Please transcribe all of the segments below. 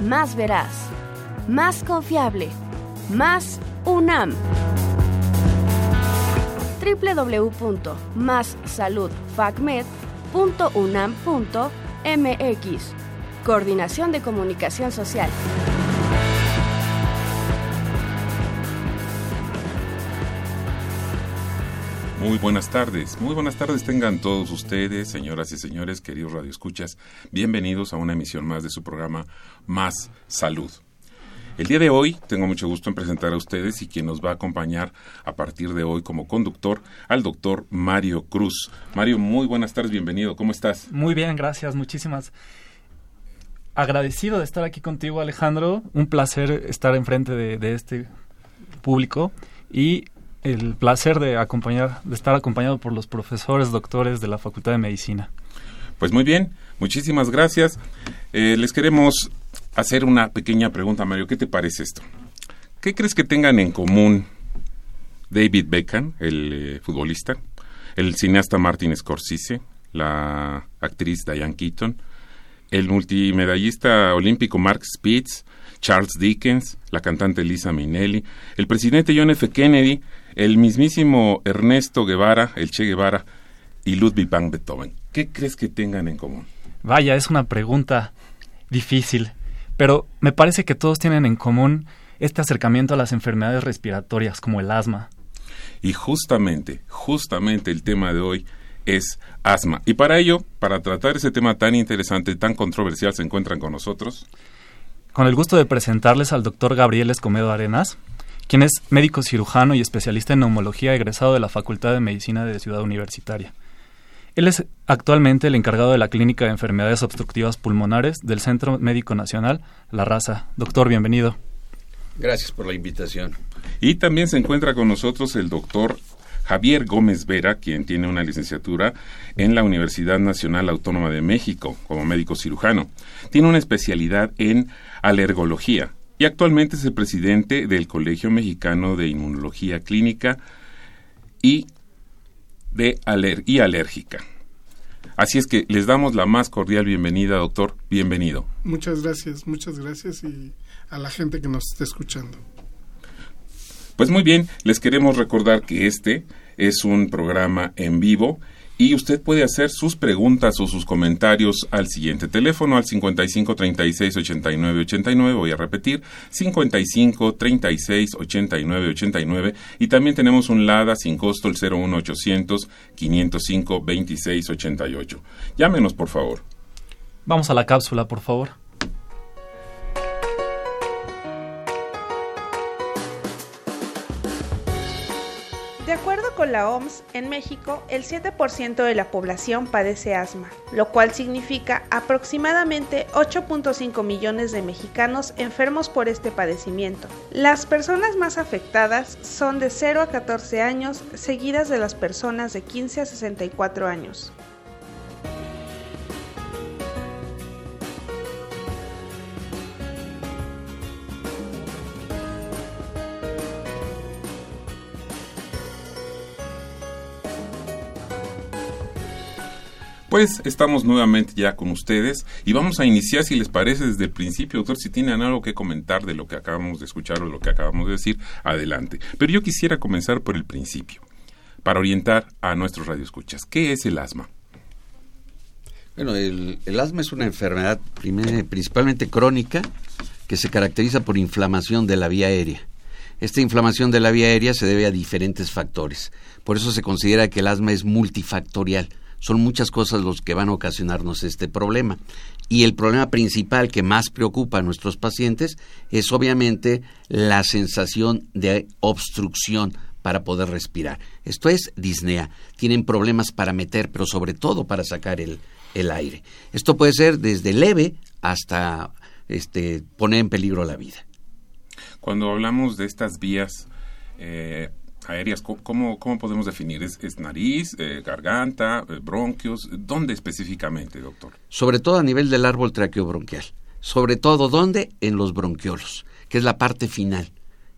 más veraz, más confiable, más UNAM www.massaludfacmed.unam.mx Coordinación de Comunicación Social. Muy buenas tardes, muy buenas tardes tengan todos ustedes, señoras y señores, queridos radioescuchas, bienvenidos a una emisión más de su programa Más Salud. El día de hoy tengo mucho gusto en presentar a ustedes y quien nos va a acompañar a partir de hoy como conductor al doctor Mario Cruz. Mario, muy buenas tardes, bienvenido, ¿cómo estás? Muy bien, gracias, muchísimas. Agradecido de estar aquí contigo, Alejandro. Un placer estar enfrente de, de este público y el placer de acompañar, de estar acompañado por los profesores, doctores de la Facultad de Medicina. Pues muy bien, muchísimas gracias. Eh, les queremos hacer una pequeña pregunta, Mario. ¿Qué te parece esto? ¿Qué crees que tengan en común David Beckham, el eh, futbolista, el cineasta Martin Scorsese, la actriz Diane Keaton, el multimedallista olímpico Mark Spitz, Charles Dickens, la cantante Lisa Minnelli, el presidente John F. Kennedy, el mismísimo Ernesto Guevara, el Che Guevara y Ludwig van Beethoven. ¿Qué crees que tengan en común? Vaya, es una pregunta difícil pero me parece que todos tienen en común este acercamiento a las enfermedades respiratorias como el asma. Y justamente, justamente el tema de hoy es asma. Y para ello, para tratar ese tema tan interesante, tan controversial, se encuentran con nosotros. Con el gusto de presentarles al doctor Gabriel Escomedo Arenas, quien es médico cirujano y especialista en neumología egresado de la Facultad de Medicina de Ciudad Universitaria. Él es actualmente el encargado de la Clínica de Enfermedades Obstructivas Pulmonares del Centro Médico Nacional La Raza. Doctor, bienvenido. Gracias por la invitación. Y también se encuentra con nosotros el doctor Javier Gómez Vera, quien tiene una licenciatura en la Universidad Nacional Autónoma de México como médico cirujano. Tiene una especialidad en alergología y actualmente es el presidente del Colegio Mexicano de Inmunología Clínica y de y alérgica. Así es que les damos la más cordial bienvenida, doctor. Bienvenido. Muchas gracias, muchas gracias y a la gente que nos está escuchando. Pues muy bien, les queremos recordar que este es un programa en vivo y usted puede hacer sus preguntas o sus comentarios al siguiente teléfono al 55 36 89 89 voy a repetir 55 36 89 89 y también tenemos un LADA sin costo el 01 800 505 26 88 llámenos por favor. Vamos a la cápsula por favor la OMS, en México el 7% de la población padece asma, lo cual significa aproximadamente 8.5 millones de mexicanos enfermos por este padecimiento. Las personas más afectadas son de 0 a 14 años, seguidas de las personas de 15 a 64 años. Pues estamos nuevamente ya con ustedes y vamos a iniciar, si les parece, desde el principio, doctor, si tienen algo que comentar de lo que acabamos de escuchar o lo que acabamos de decir, adelante. Pero yo quisiera comenzar por el principio, para orientar a nuestros radioescuchas. ¿Qué es el asma? Bueno, el, asma es una enfermedad principalmente crónica que se caracteriza por inflamación de la vía aérea. Esta inflamación de la vía aérea se debe a diferentes factores. Por eso se considera que el asma es multifactorial son muchas cosas los que van a ocasionarnos este problema. Y el problema principal que más preocupa a nuestros pacientes es obviamente la sensación de obstrucción para poder respirar. Esto es disnea. Tienen problemas para meter, pero sobre todo para sacar el, el aire. Esto puede ser desde leve hasta este, poner en peligro la vida. Cuando hablamos de estas vías eh, aéreas, ¿cómo, ¿cómo, podemos definir? ¿Es, nariz, eh, garganta, eh, bronquios? ¿Dónde específicamente, doctor? Sobre todo a nivel del árbol traqueobronquial. Sobre todo, ¿dónde? En los bronquiolos, que es la parte final.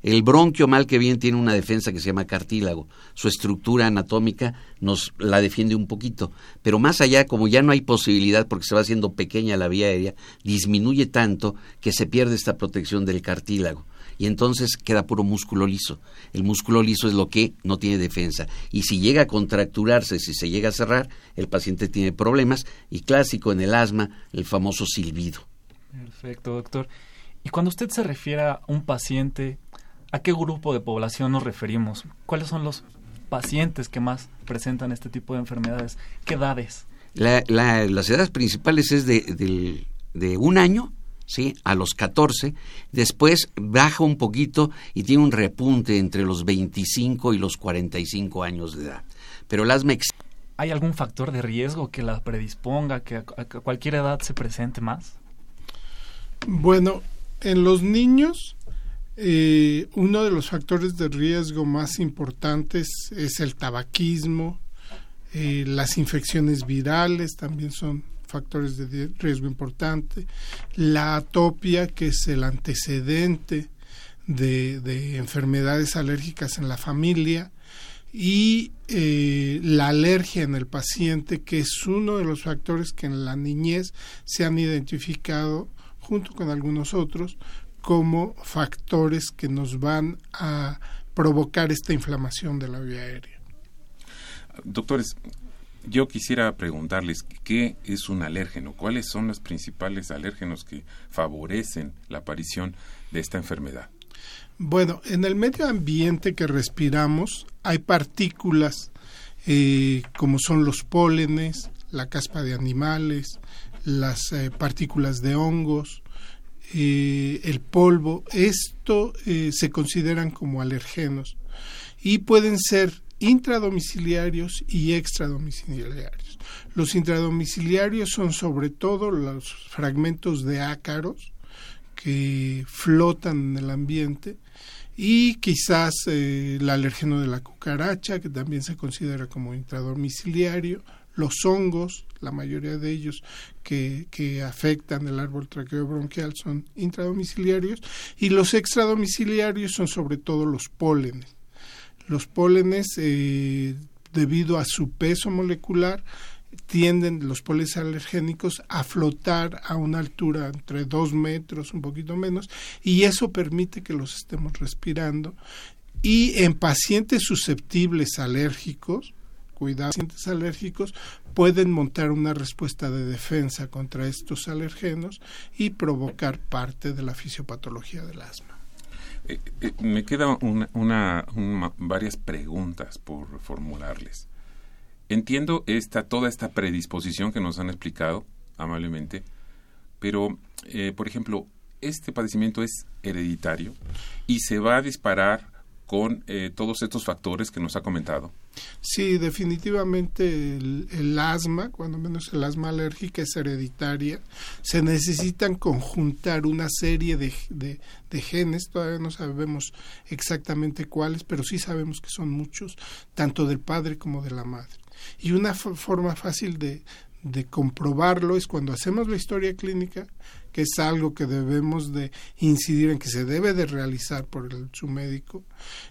El bronquio, mal que bien, tiene una defensa que se llama cartílago. Su estructura anatómica nos la defiende un poquito. Pero más allá, como ya no hay posibilidad porque se va haciendo pequeña la vía aérea, disminuye tanto que se pierde esta protección del cartílago. Y entonces queda puro músculo liso. El músculo liso es lo que no tiene defensa. Y si llega a contracturarse, si se llega a cerrar, el paciente tiene problemas. Y clásico en el asma, el famoso silbido. Perfecto, doctor. Y cuando usted se refiere a un paciente ¿A qué grupo de población nos referimos? ¿Cuáles son los pacientes que más presentan este tipo de enfermedades? ¿Qué edades? las edades principales es de, de, un año ¿sí? a los 14, después baja un poquito y tiene un repunte entre los 25 y los 45 años de edad. Pero el asma... ¿Hay algún factor de riesgo que la predisponga, que a cualquier edad se presente más? Bueno, en los niños eh, uno de los factores de riesgo más importantes es el tabaquismo, eh, las infecciones virales también son factores de riesgo importante, la atopia, que es el antecedente de, enfermedades alérgicas en la familia, y eh, la alergia en el paciente, que es uno de los factores que en la niñez se han identificado junto con algunos otros como factores que nos van a provocar esta inflamación de la vía aérea. Doctores, yo quisiera preguntarles qué es un alérgeno, cuáles son los principales alérgenos que favorecen la aparición de esta enfermedad. Bueno, en el medio ambiente que respiramos hay partículas eh, como son los pólenes, la caspa de animales, las eh, partículas de hongos, eh, el polvo, esto eh, se consideran como alergenos y pueden ser intradomiciliarios y extradomiciliarios. Los intradomiciliarios son sobre todo los fragmentos de ácaros que flotan en el ambiente y quizás eh, el alérgeno de la cucaracha, que también se considera como intradomiciliario, los hongos, la mayoría de ellos que, que afectan el árbol traqueobronquial son intradomiciliarios y los extradomiciliarios son sobre todo los pólenes. Los pólenes, eh, debido a su peso molecular, tienden los pólenes alergénicos a flotar a una altura entre dos metros, un poquito menos, y eso permite que los estemos respirando. Y en pacientes susceptibles alérgicos, cuidado, pacientes alérgicos pueden montar una respuesta de defensa contra estos alergenos y provocar parte de la fisiopatología del asma. Eh, eh, me quedan una, varias preguntas por formularles. Entiendo esta, toda esta predisposición que nos han explicado amablemente, pero, eh, por ejemplo, este padecimiento es hereditario y se va a disparar con todos estos factores que nos ha comentado. Sí, definitivamente el, asma, cuando menos el asma alérgica es hereditaria. Se necesitan conjuntar una serie de, de, genes, todavía no sabemos exactamente cuáles, pero sí sabemos que son muchos, tanto del padre como de la madre. Y una forma fácil de, de comprobarlo es cuando hacemos la historia clínica, que es algo que debemos de incidir en que se debe de realizar por su médico,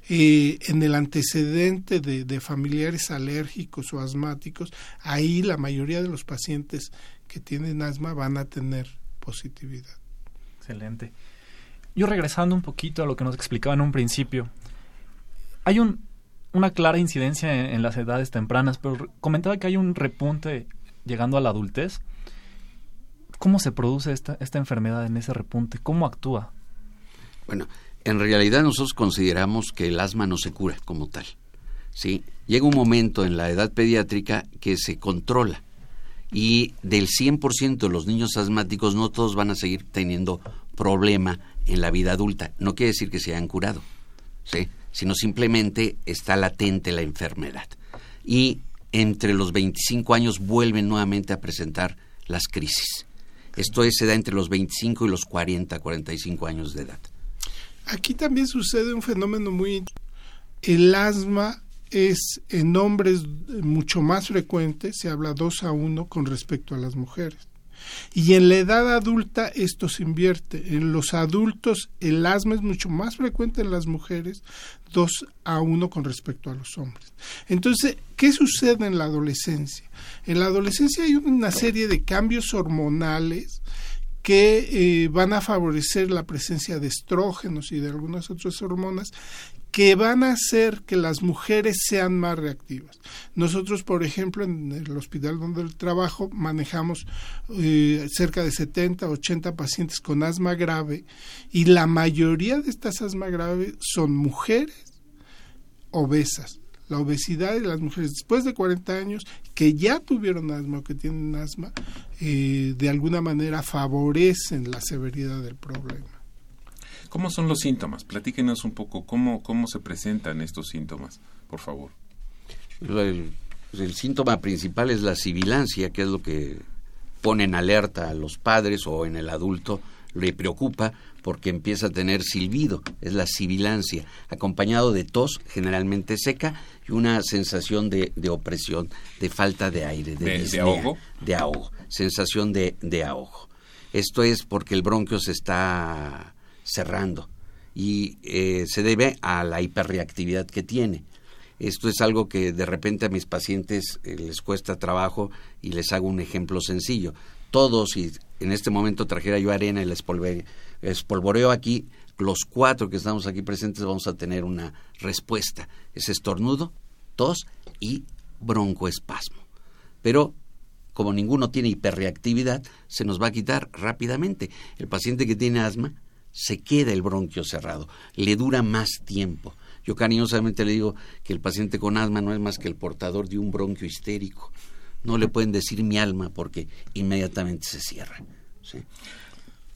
y en el antecedente de, de, familiares alérgicos o asmáticos, ahí la mayoría de los pacientes que tienen asma van a tener positividad. Excelente. Yo regresando un poquito a lo que nos explicaba en un principio, hay un, una clara incidencia en, en las edades tempranas, pero comentaba que hay un repunte llegando a la adultez, ¿cómo se produce esta, esta enfermedad en ese repunte? ¿Cómo actúa? Bueno, en realidad nosotros consideramos que el asma no se cura como tal. ¿sí? Llega un momento en la edad pediátrica que se controla y del 100% de los niños asmáticos no todos van a seguir teniendo problema en la vida adulta. No quiere decir que se hayan curado, ¿sí? sino simplemente está latente la enfermedad. Y entre los 25 años vuelven nuevamente a presentar las crisis. Esto es, se da entre los 25 y los 40, 45 años de edad. Aquí también sucede un fenómeno muy... El asma es en hombres mucho más frecuente, se habla 2 a 1 con respecto a las mujeres. Y en la edad adulta esto se invierte. En los adultos el asma es mucho más frecuente en las mujeres, 2 a 1 con respecto a los hombres. Entonces, ¿qué sucede en la adolescencia? En la adolescencia hay una serie de cambios hormonales que eh, van a favorecer la presencia de estrógenos y de algunas otras hormonas que van a hacer que las mujeres sean más reactivas. Nosotros, por ejemplo, en el hospital donde trabajo, manejamos eh, cerca de 70, 80 pacientes con asma grave y la mayoría de estas asma graves son mujeres obesas. La obesidad de las mujeres después de 40 años que ya tuvieron asma o que tienen asma, eh, de alguna manera favorecen la severidad del problema. ¿Cómo son los síntomas? Platíquenos un poco cómo, cómo se presentan estos síntomas, por favor. El, síntoma principal es la sibilancia, que es lo que pone en alerta a los padres o en el adulto, le preocupa porque empieza a tener silbido, es la sibilancia, acompañado de tos generalmente seca y una sensación de, opresión, de falta de aire, de, ¿De, ahogo. De ahogo, sensación de, de ahogo. Esto es porque el bronquio se está cerrando y eh, se debe a la hiperreactividad que tiene. Esto es algo que de repente a mis pacientes eh, les cuesta trabajo y les hago un ejemplo sencillo. Todos, y en este momento trajera yo arena y les espolvoreo aquí, los cuatro que estamos aquí presentes vamos a tener una respuesta. Es estornudo, tos y broncoespasmo. Pero como ninguno tiene hiperreactividad, se nos va a quitar rápidamente. El paciente que tiene asma se queda el bronquio cerrado, le dura más tiempo. Yo cariñosamente le digo que el paciente con asma no es más que el portador de un bronquio histérico. No le pueden decir mi alma porque inmediatamente se cierra. ¿sí?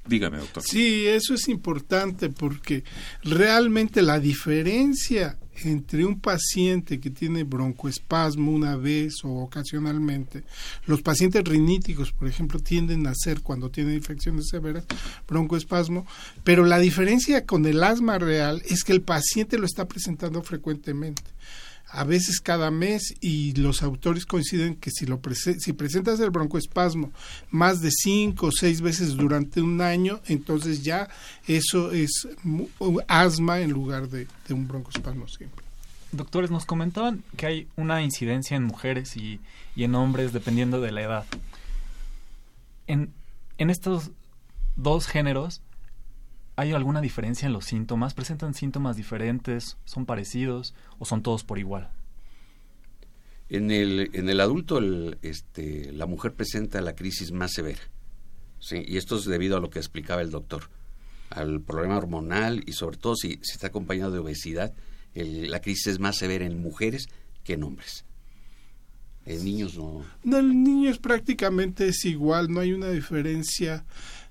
Dígame, doctor. Sí, eso es importante porque realmente la diferencia entre un paciente que tiene broncoespasmo una vez o ocasionalmente, los pacientes riníticos, por ejemplo, tienden a hacer cuando tienen infecciones severas broncoespasmo, pero la diferencia con el asma real es que el paciente lo está presentando frecuentemente a veces cada mes y los autores coinciden que si, lo si presentas el broncoespasmo más de cinco o seis veces durante un año, entonces ya eso es asma en lugar de, un broncoespasmo siempre. Doctores, nos comentaban que hay una incidencia en mujeres y, en hombres dependiendo de la edad. En estos dos géneros, ¿Hay alguna diferencia en los síntomas? ¿Presentan síntomas diferentes? ¿Son parecidos? ¿O son todos por igual? En el, en el adulto, este, la mujer presenta la crisis más severa. ¿sí? Y esto es debido a lo que explicaba el doctor. Al problema hormonal y sobre todo si, si está acompañado de obesidad, la crisis es más severa en mujeres que en hombres. En niños no. No, en niños prácticamente es igual, no hay una diferencia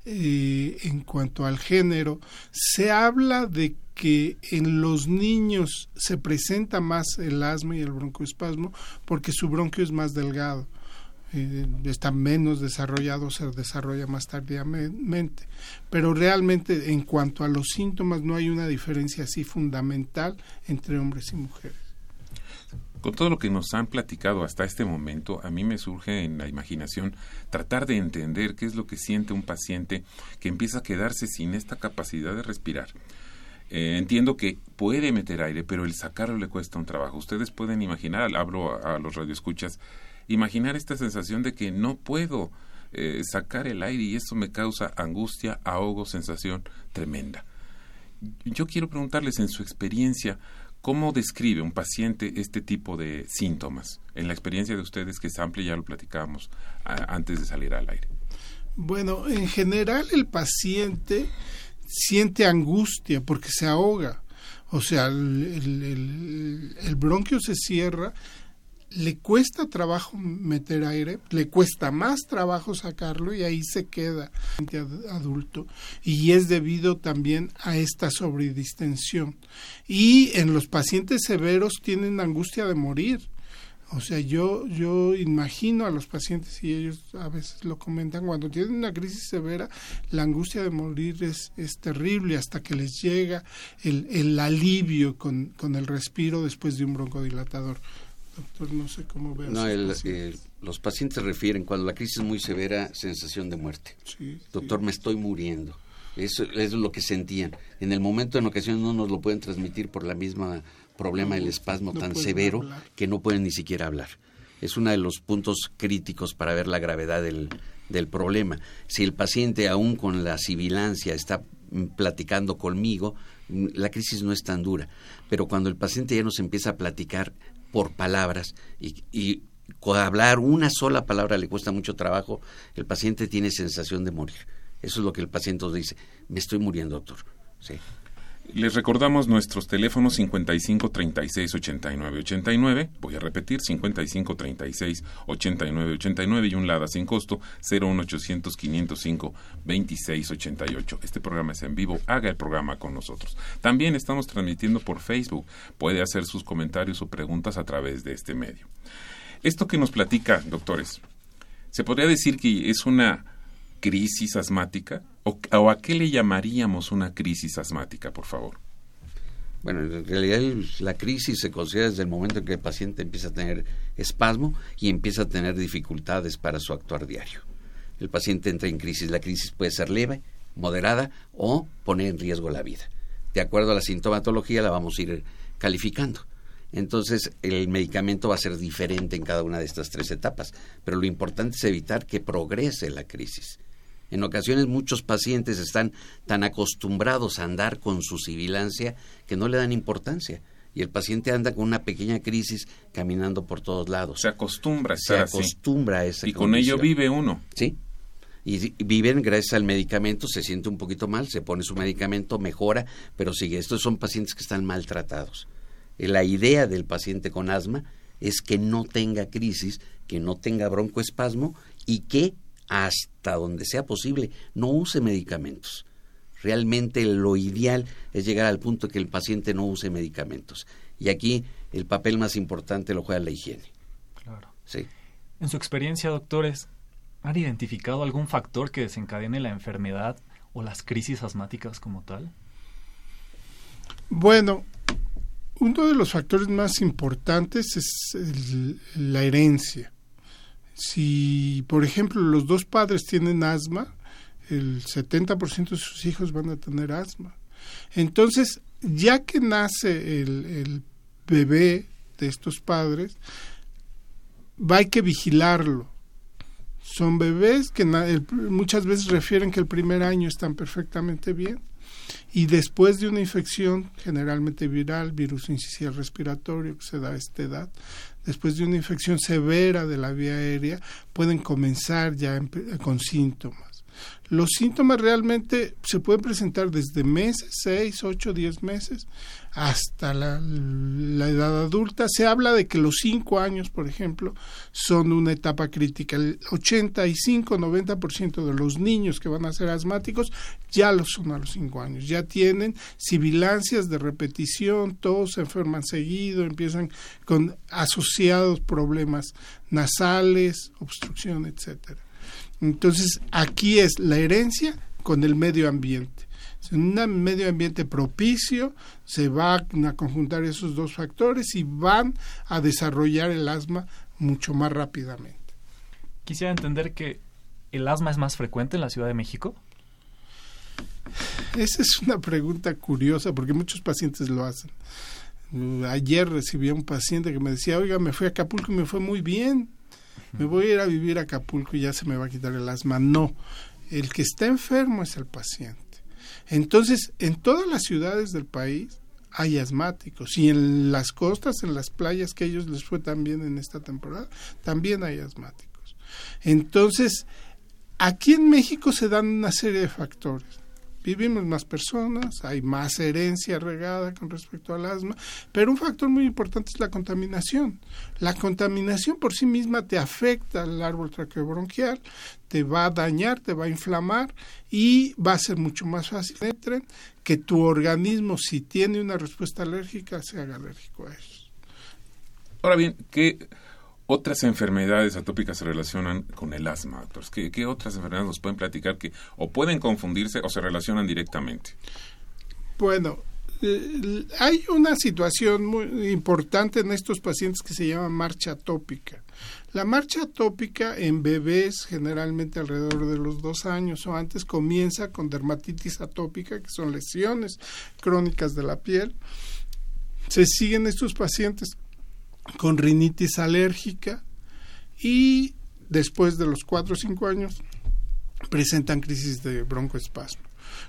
eh, en cuanto al género, se habla de que en los niños se presenta más el asma y el broncoespasmo porque su bronquio es más delgado. Eh, está menos desarrollado, se desarrolla más tardíamente. Pero realmente en cuanto a los síntomas no hay una diferencia así fundamental entre hombres y mujeres. Con todo lo que nos han platicado hasta este momento, a mí me surge en la imaginación tratar de entender qué es lo que siente un paciente que empieza a quedarse sin esta capacidad de respirar. Eh, entiendo que puede meter aire, pero el sacarlo le cuesta un trabajo. Ustedes pueden imaginar, hablo a, los radioescuchas, imaginar esta sensación de que no puedo eh, sacar el aire y eso me causa angustia, ahogo, sensación tremenda. Yo quiero preguntarles en su experiencia, ¿Cómo describe un paciente este tipo de síntomas? En la experiencia de ustedes, que es amplia, ya lo platicábamos antes de salir al aire. Bueno, en general el paciente siente angustia porque se ahoga. O sea, el, el bronquio se cierra le cuesta trabajo meter aire, le cuesta más trabajo sacarlo y ahí se queda adulto y es debido también a esta sobredistensión. Y en los pacientes severos tienen angustia de morir. O sea, yo, yo imagino a los pacientes y ellos a veces lo comentan, cuando tienen una crisis severa, la angustia de morir es, es terrible hasta que les llega el, el alivio con, con el respiro después de un broncodilatador. Doctor, no sé cómo. No, los pacientes refieren, cuando la crisis es muy severa, sensación de muerte. Doctor, me estoy muriendo. Eso, es lo que sentían. En el momento, en ocasiones, no nos lo pueden transmitir por la misma problema del espasmo tan severo que no pueden ni siquiera hablar. Es uno de los puntos críticos para ver la gravedad del, del problema. Si el paciente aún con la sibilancia está platicando conmigo, la crisis no es tan dura. Pero cuando el paciente ya nos empieza a platicar por palabras y, y hablar una sola palabra le cuesta mucho trabajo, el paciente tiene sensación de morir. Eso es lo que el paciente dice. Me estoy muriendo, doctor. Sí. Les recordamos nuestros teléfonos 55 36 89 89. Voy a repetir 55 36 89 89 y un LADA sin costo 01800 505 26 88. Este programa es en vivo. Haga el programa con nosotros. También estamos transmitiendo por Facebook. Puede hacer sus comentarios o preguntas a través de este medio. Esto que nos platica, doctores, ¿se podría decir que es una crisis asmática? ¿O, a qué le llamaríamos una crisis asmática, por favor? Bueno, en realidad la crisis se considera desde el momento en que el paciente empieza a tener espasmo y empieza a tener dificultades para su actuar diario. El paciente entra en crisis. La crisis puede ser leve, moderada o poner en riesgo la vida. De acuerdo a la sintomatología la vamos a ir calificando. Entonces el medicamento va a ser diferente en cada una de estas tres etapas, pero lo importante es evitar que progrese la crisis. En ocasiones muchos pacientes están tan acostumbrados a andar con su sibilancia que no le dan importancia. Y el paciente anda con una pequeña crisis caminando por todos lados. Se acostumbra a Se acostumbra a esa Y con ello vive uno. Sí. Y viven gracias al medicamento, se siente un poquito mal, se pone su medicamento, mejora, pero sigue. Estos son pacientes que están maltratados. La idea del paciente con asma es que no tenga crisis, que no tenga broncoespasmo y que hasta donde sea posible, no use medicamentos. Realmente lo ideal es llegar al punto que el paciente no use medicamentos. Y aquí el papel más importante lo juega la higiene. Claro. Sí. En su experiencia, doctores, ¿han identificado algún factor que desencadene la enfermedad o las crisis asmáticas como tal? Bueno, uno de los factores más importantes es la herencia. Si, por ejemplo, los dos padres tienen asma, el 70% de sus hijos van a tener asma. Entonces, ya que nace el, bebé de estos padres, va hay que vigilarlo. Son bebés que muchas veces refieren que el primer año están perfectamente bien y después de una infección generalmente viral, virus incisional respiratorio que se da a esta edad, después de una infección severa de la vía aérea, pueden comenzar ya con síntomas. Los síntomas realmente se pueden presentar desde meses, 6, 8, 10 meses, hasta la, edad adulta. Se habla de que los 5 años, por ejemplo, son una etapa crítica. El 85-90% de los niños que van a ser asmáticos ya lo son a los 5 años. Ya tienen sibilancias de repetición, todos se enferman seguido, empiezan con asociados problemas nasales, obstrucción, etcétera. Entonces, aquí es la herencia con el medio ambiente. En un medio ambiente propicio se van a conjuntar esos dos factores y van a desarrollar el asma mucho más rápidamente. Quisiera entender que el asma es más frecuente en la Ciudad de México. Esa es una pregunta curiosa porque muchos pacientes lo hacen. Ayer recibí a un paciente que me decía, oiga, me fui a Acapulco y me fue muy bien me voy a ir a vivir a Acapulco y ya se me va a quitar el asma. No, el que está enfermo es el paciente. Entonces, en todas las ciudades del país hay asmáticos y en las costas, en las playas que ellos les fue también en esta temporada, también hay asmáticos. Entonces, aquí en México se dan una serie de factores vivimos más personas, hay más herencia regada con respecto al asma, pero un factor muy importante es la contaminación. La contaminación por sí misma te afecta al árbol traqueobronquial, te va a dañar, te va a inflamar y va a ser mucho más fácil que tu organismo, si tiene una respuesta alérgica, se haga alérgico a eso. Ahora bien, ¿qué otras enfermedades atópicas se relacionan con el asma, doctores? ¿Qué, otras enfermedades nos pueden platicar que o pueden confundirse o se relacionan directamente? Bueno, eh, hay una situación muy importante en estos pacientes que se llama marcha atópica. La marcha atópica en bebés, generalmente alrededor de los dos años o antes, comienza con dermatitis atópica, que son lesiones crónicas de la piel. Se siguen estos pacientes con rinitis alérgica y después de los cuatro o cinco años presentan crisis de broncoespasmo.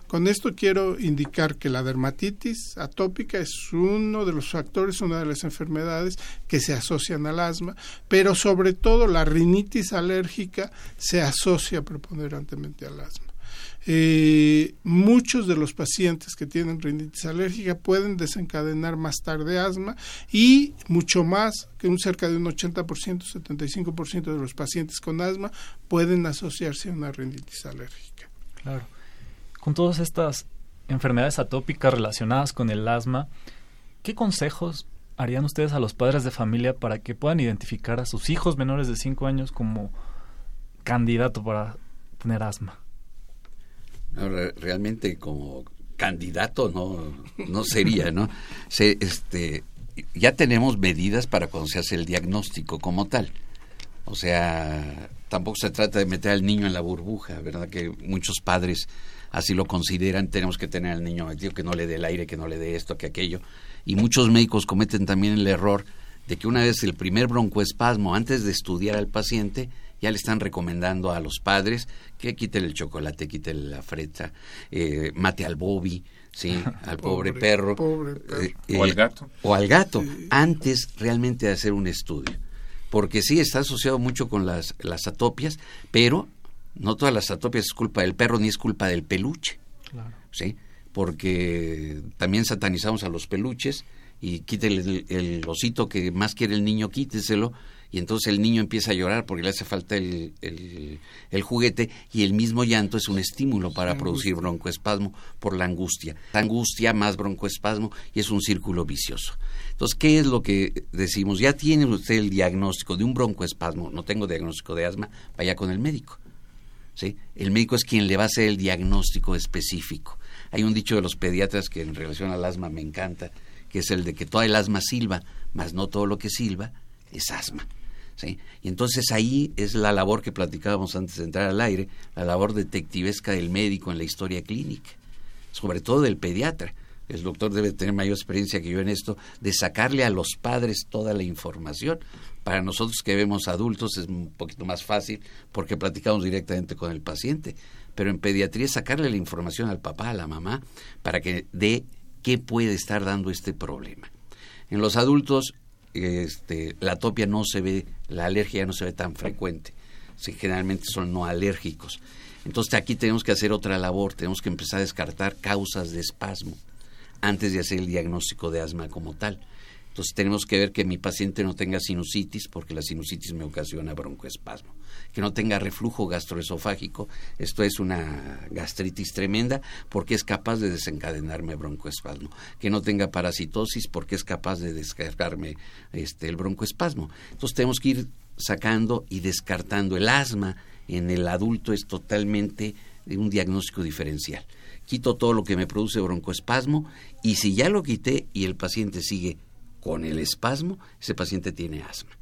Con esto quiero indicar que la dermatitis atópica es uno de los factores, una de las enfermedades que se asocian al asma, pero sobre todo la rinitis alérgica se asocia preponderantemente al asma. Eh, muchos de los pacientes que tienen rinitis alérgica pueden desencadenar más tarde asma y mucho más que un cerca de un 80%, 75% de los pacientes con asma pueden asociarse a una rinitis alérgica. Claro con todas estas enfermedades atópicas relacionadas con el asma, ¿qué consejos harían ustedes a los padres de familia para que puedan identificar a sus hijos menores de 5 años como candidato para tener asma? Realmente como candidato no, no sería, ¿no? Se, este, ya tenemos medidas para cuando se hace el diagnóstico como tal. O sea, tampoco se trata de meter al niño en la burbuja, ¿verdad? Que muchos padres así lo consideran, tenemos que tener al niño metido, que no le dé el aire, que no le dé esto, que aquello. Y muchos médicos cometen también el error de que una vez el primer broncoespasmo, antes de estudiar al paciente, ya le están recomendando a los padres que quiten el chocolate, quiten la fresa, eh, mate al Bobby, sí, al pobre, perro, eh, o al eh, gato, o al gato, antes realmente de hacer un estudio, porque sí está asociado mucho con las, las atopias, pero no todas las atopias es culpa del perro ni es culpa del peluche. ¿Sí? Porque también satanizamos a los peluches y quítele el, osito que más quiere el niño, quíteselo. Y entonces el niño empieza a llorar porque le hace falta el, el, juguete y el mismo llanto es un estímulo para producir broncoespasmo por la angustia. angustia más broncoespasmo y es un círculo vicioso. Entonces, ¿qué es lo que decimos? Ya tiene usted el diagnóstico de un broncoespasmo, no tengo diagnóstico de asma, vaya con el médico el médico es quien le va a hacer el diagnóstico específico. Hay un dicho de los pediatras que en relación al asma me encanta, que es el de que todo el asma silba, mas no todo lo que silba es asma. Y entonces ahí es la labor que platicábamos antes de entrar al aire, la labor detectivesca del médico en la historia clínica, sobre todo del pediatra. El doctor debe tener mayor experiencia que yo en esto, de sacarle a los padres toda la información, para nosotros que vemos adultos es un poquito más fácil porque platicamos directamente con el paciente, pero en pediatría sacarle la información al papá, a la mamá, para que dé qué puede estar dando este problema. En los adultos este, la atopia no se ve, la alergia no se ve tan frecuente, generalmente son no alérgicos. Entonces aquí tenemos que hacer otra labor, tenemos que empezar a descartar causas de espasmo antes de hacer el diagnóstico de asma como tal. Entonces tenemos que ver que mi paciente no tenga sinusitis, porque la sinusitis me ocasiona broncoespasmo. Que no tenga reflujo gastroesofágico, esto es una gastritis tremenda, porque es capaz de desencadenarme broncoespasmo. Que no tenga parasitosis, porque es capaz de descargarme este, el broncoespasmo. Entonces tenemos que ir sacando y descartando. El asma en el adulto es totalmente un diagnóstico diferencial. Quito todo lo que me produce broncoespasmo y si ya lo quité y el paciente sigue con el espasmo, ese paciente tiene asma.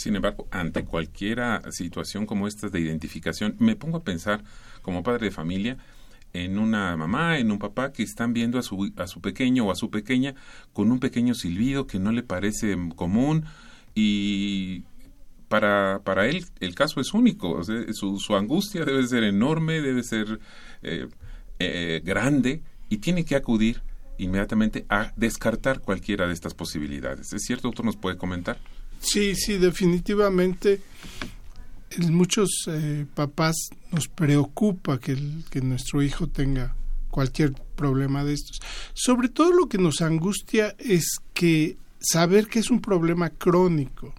Sin embargo, ante cualquier situación como esta de identificación, me pongo a pensar como padre de familia en una mamá, en un papá que están viendo a su, a su pequeño o a su pequeña con un pequeño silbido que no le parece común y para, para él el caso es único, su, su, angustia debe ser enorme, debe ser eh, eh, grande y tiene que acudir inmediatamente a descartar cualquiera de estas posibilidades. ¿Es cierto, doctor? ¿Nos puede comentar? Sí, sí, definitivamente. Muchos eh, papás nos preocupa que, nuestro hijo tenga cualquier problema de estos. Sobre todo lo que nos angustia es que saber que es un problema crónico,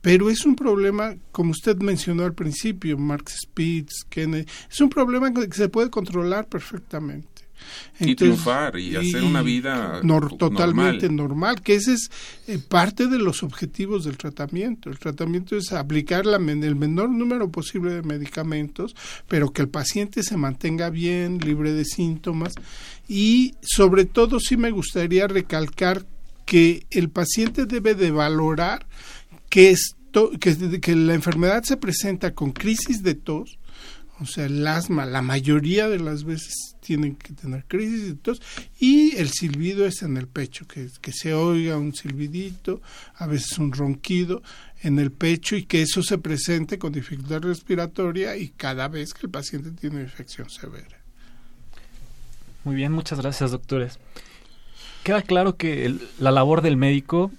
pero es un problema, como usted mencionó al principio, Mark Spitz, Kennedy, es un problema que se puede controlar perfectamente. Y triunfar y, hacer una vida totalmente normal. que ese es eh, parte de los objetivos del tratamiento. El tratamiento es aplicar la, el menor número posible de medicamentos, pero que el paciente se mantenga bien, libre de síntomas y sobre todo sí me gustaría recalcar que el paciente debe de valorar que, esto, que, que la enfermedad se presenta con crisis de tos, o sea, el asma, la mayoría de las veces tienen que tener crisis de tos y el silbido es en el pecho, que, que se oiga un silbidito, a veces un ronquido en el pecho y que eso se presente con dificultad respiratoria y cada vez que el paciente tiene infección severa. Muy bien, muchas gracias, doctores. Queda claro que la labor del médico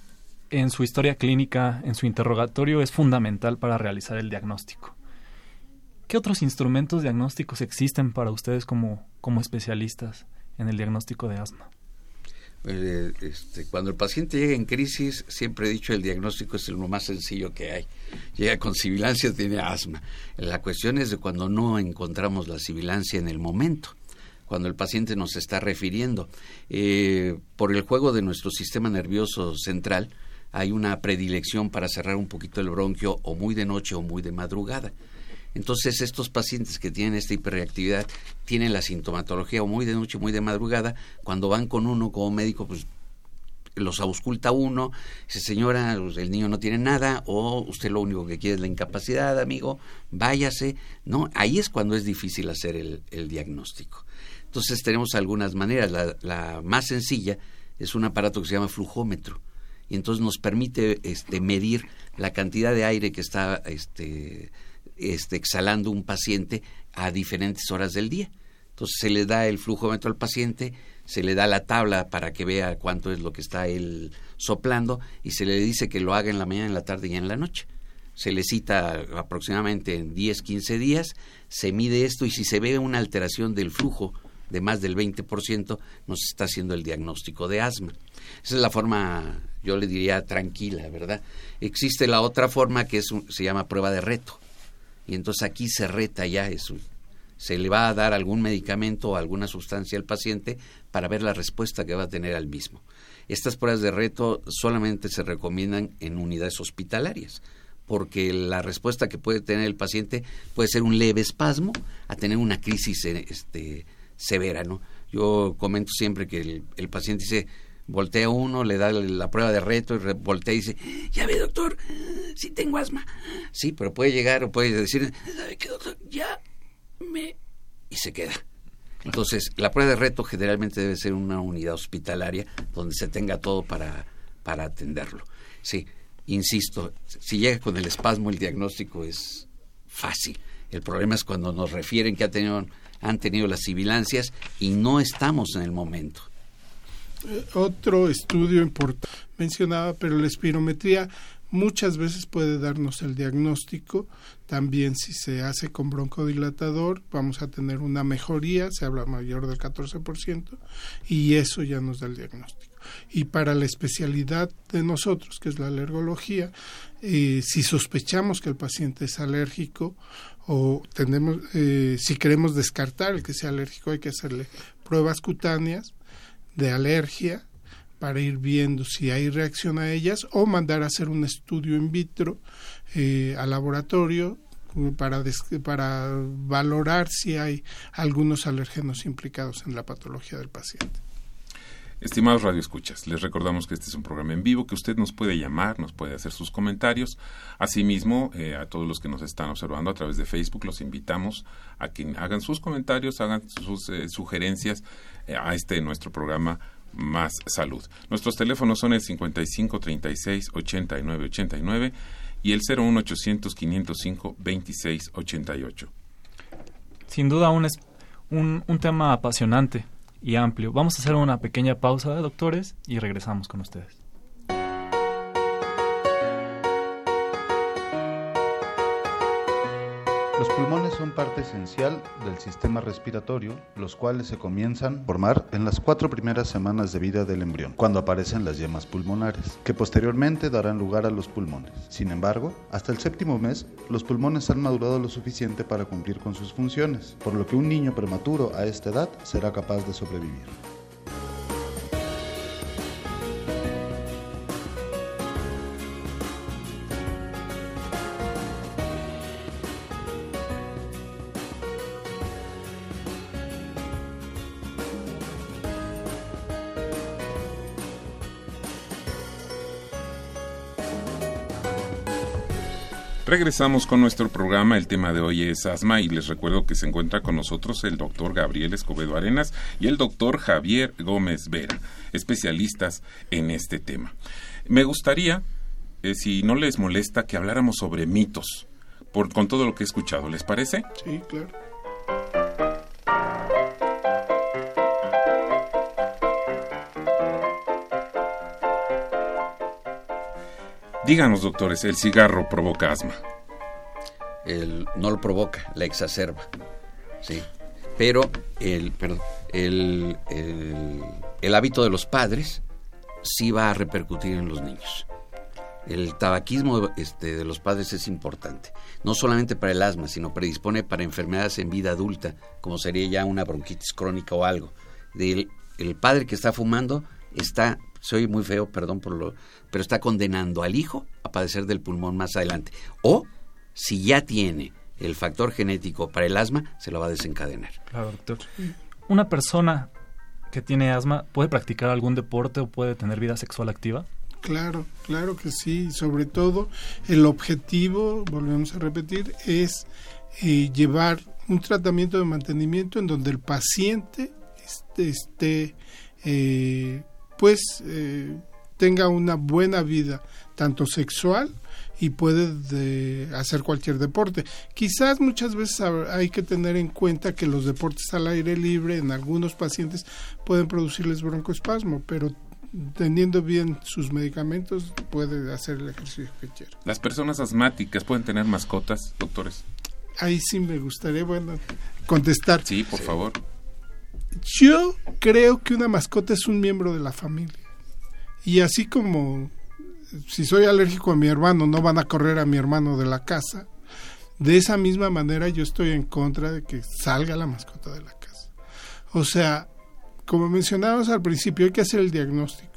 en su historia clínica, en su interrogatorio, es fundamental para realizar el diagnóstico. ¿Qué otros instrumentos diagnósticos existen para ustedes como, como especialistas en el diagnóstico de asma? Eh, este, cuando el paciente llega en crisis, siempre he dicho el diagnóstico es lo más sencillo que hay. Llega con sibilancia, tiene asma. La cuestión es de cuando no encontramos la sibilancia en el momento, cuando el paciente nos está refiriendo. Eh, por el juego de nuestro sistema nervioso central, hay una predilección para cerrar un poquito el bronquio o muy de noche o muy de madrugada. Entonces, estos pacientes que tienen esta hiperreactividad tienen la sintomatología o muy de noche, muy de madrugada. Cuando van con uno como médico, pues los ausculta uno, dice, señora, pues, el niño no tiene nada, o usted lo único que quiere es la incapacidad, amigo, váyase. No, ahí es cuando es difícil hacer el, diagnóstico. Entonces, tenemos algunas maneras. La, la más sencilla es un aparato que se llama flujómetro y entonces nos permite este, medir la cantidad de aire que está este, este, exhalando un paciente a diferentes horas del día. Entonces se le da el flujómetro al paciente, se le da la tabla para que vea cuánto es lo que está él soplando y se le dice que lo haga en la mañana, en la tarde y en la noche. Se le cita aproximadamente en 10, 15 días, se mide esto y si se ve una alteración del flujo de más del 20%, nos está haciendo el diagnóstico de asma. Esa es la forma, yo le diría, tranquila, ¿verdad? Existe la otra forma que es, se llama prueba de reto y entonces aquí se reta ya eso. Se le va a dar algún medicamento o alguna sustancia al paciente para ver la respuesta que va a tener al mismo. Estas pruebas de reto solamente se recomiendan en unidades hospitalarias, porque la respuesta que puede tener el paciente puede ser un leve espasmo a tener una crisis este, severa. ¿no? Yo comento siempre que el, el paciente dice, voltea uno, le da la prueba de reto y voltea y dice, ya ve doctor, sí tengo asma. Sí, pero puede llegar o puede decir, ¿sabe qué doctor? Ya me... y se queda. Entonces, la prueba de reto generalmente debe ser una unidad hospitalaria donde se tenga todo para, para atenderlo. Sí, insisto, si llega con el espasmo, el diagnóstico es fácil. El problema es cuando nos refieren que ha tenido, han tenido las sibilancias y no estamos en el momento otro estudio importante mencionaba, pero la espirometría muchas veces puede darnos el diagnóstico. También si se hace con broncodilatador vamos a tener una mejoría, se habla mayor del 14%, y eso ya nos da el diagnóstico. Y para la especialidad de nosotros, que es la alergología, eh, si sospechamos que el paciente es alérgico o tenemos, eh, si queremos descartar el que sea alérgico, hay que hacerle pruebas cutáneas de alergia para ir viendo si hay reacción a ellas o mandar a hacer un estudio in vitro eh, al laboratorio para, para valorar si hay algunos alérgenos implicados en la patología del paciente. Estimados radioescuchas, les recordamos que este es un programa en vivo, que usted nos puede llamar, nos puede hacer sus comentarios. Asimismo, eh, a todos los que nos están observando a través de Facebook, los invitamos a que hagan sus comentarios, hagan sus eh, sugerencias a este nuestro programa Más Salud. Nuestros teléfonos son el 55 36 89 89 y el 01 800 505 26 88. Sin duda un, un, un tema apasionante y amplio. Vamos a hacer una pequeña pausa, doctores, y regresamos con ustedes. Los pulmones son parte esencial del sistema respiratorio, los cuales se comienzan a formar en las cuatro primeras semanas de vida del embrión, cuando aparecen las yemas pulmonares, que posteriormente darán lugar a los pulmones. Sin embargo, hasta el séptimo mes, los pulmones han madurado lo suficiente para cumplir con sus funciones, por lo que un niño prematuro a esta edad será capaz de sobrevivir. Regresamos con nuestro programa. El tema de hoy es asma y les recuerdo que se encuentra con nosotros el doctor Gabriel Escobedo Arenas y el doctor Javier Gómez Vera, especialistas en este tema. Me gustaría, eh, si no les molesta, que habláramos sobre mitos, por, con todo lo que he escuchado. ¿Les parece? Sí, claro. Díganos, doctores, ¿el cigarro provoca asma? El, no lo provoca, la exacerba. Sí. Pero el, el, el hábito de los padres sí va a repercutir en los niños. El tabaquismo este, de los padres es importante, no solamente para el asma, sino predispone para enfermedades en vida adulta, como sería ya una bronquitis crónica o algo. El, el padre que está fumando está soy muy feo, perdón por lo, pero está condenando al hijo a padecer del pulmón más adelante. O si ya tiene el factor genético para el asma, se lo va a desencadenar. Claro, doctor. ¿Una persona que tiene asma puede practicar algún deporte o puede tener vida sexual activa? Claro, claro que sí. Sobre todo el objetivo, volvemos a repetir, es eh, llevar un tratamiento de mantenimiento en donde el paciente esté, esté eh, pues eh, tenga una buena vida, tanto sexual y puede de hacer cualquier deporte. Quizás muchas veces hay que tener en cuenta que los deportes al aire libre en algunos pacientes pueden producirles broncoespasmo, pero teniendo bien sus medicamentos puede hacer el ejercicio que quiera. ¿Las personas asmáticas pueden tener mascotas, doctores? Ahí sí me gustaría, bueno, contestar. Sí, por favor. Yo creo que una mascota es un miembro de la familia. Y así como si soy alérgico a mi hermano, no van a correr a mi hermano de la casa. De esa misma manera yo estoy en contra de que salga la mascota de la casa. O sea, como mencionábamos al principio, hay que hacer el diagnóstico.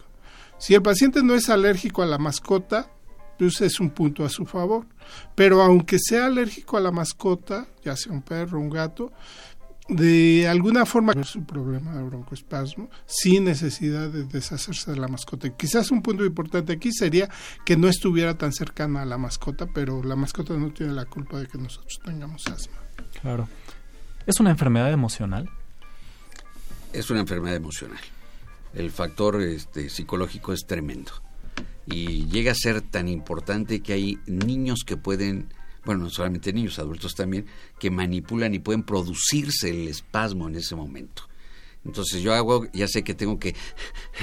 Si el paciente no es alérgico a la mascota, pues es un punto a su favor. Pero aunque sea alérgico a la mascota, ya sea un perro, un gato, de alguna forma su problema de broncoespasmo sin necesidad de deshacerse de la mascota. Quizás un punto importante aquí sería que no estuviera tan cercana a la mascota, pero la mascota no tiene la culpa de que nosotros tengamos asma. Claro. ¿Es una enfermedad emocional? Es una enfermedad emocional. El factor este, psicológico es tremendo. Y llega a ser tan importante que hay niños que pueden bueno, no solamente niños, adultos también, que manipulan y pueden producirse el espasmo en ese momento. Entonces yo hago, ya sé que tengo que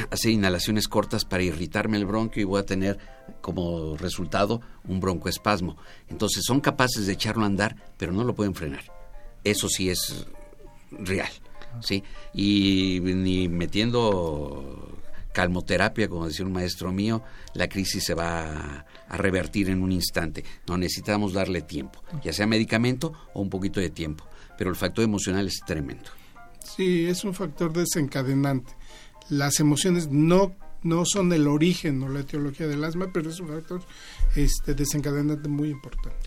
hacer inhalaciones cortas para irritarme el bronquio y voy a tener como resultado un broncoespasmo. Entonces son capaces de echarlo a andar, pero no lo pueden frenar. Eso sí es real, ¿sí? Y ni metiendo calmoterapia, como decía un maestro mío, la crisis se va a, revertir en un instante. No necesitamos darle tiempo, ya sea medicamento o un poquito de tiempo, pero el factor emocional es tremendo. Sí, es un factor desencadenante. Las emociones no no son el origen o la etiología del asma, pero es un factor este, desencadenante muy importante.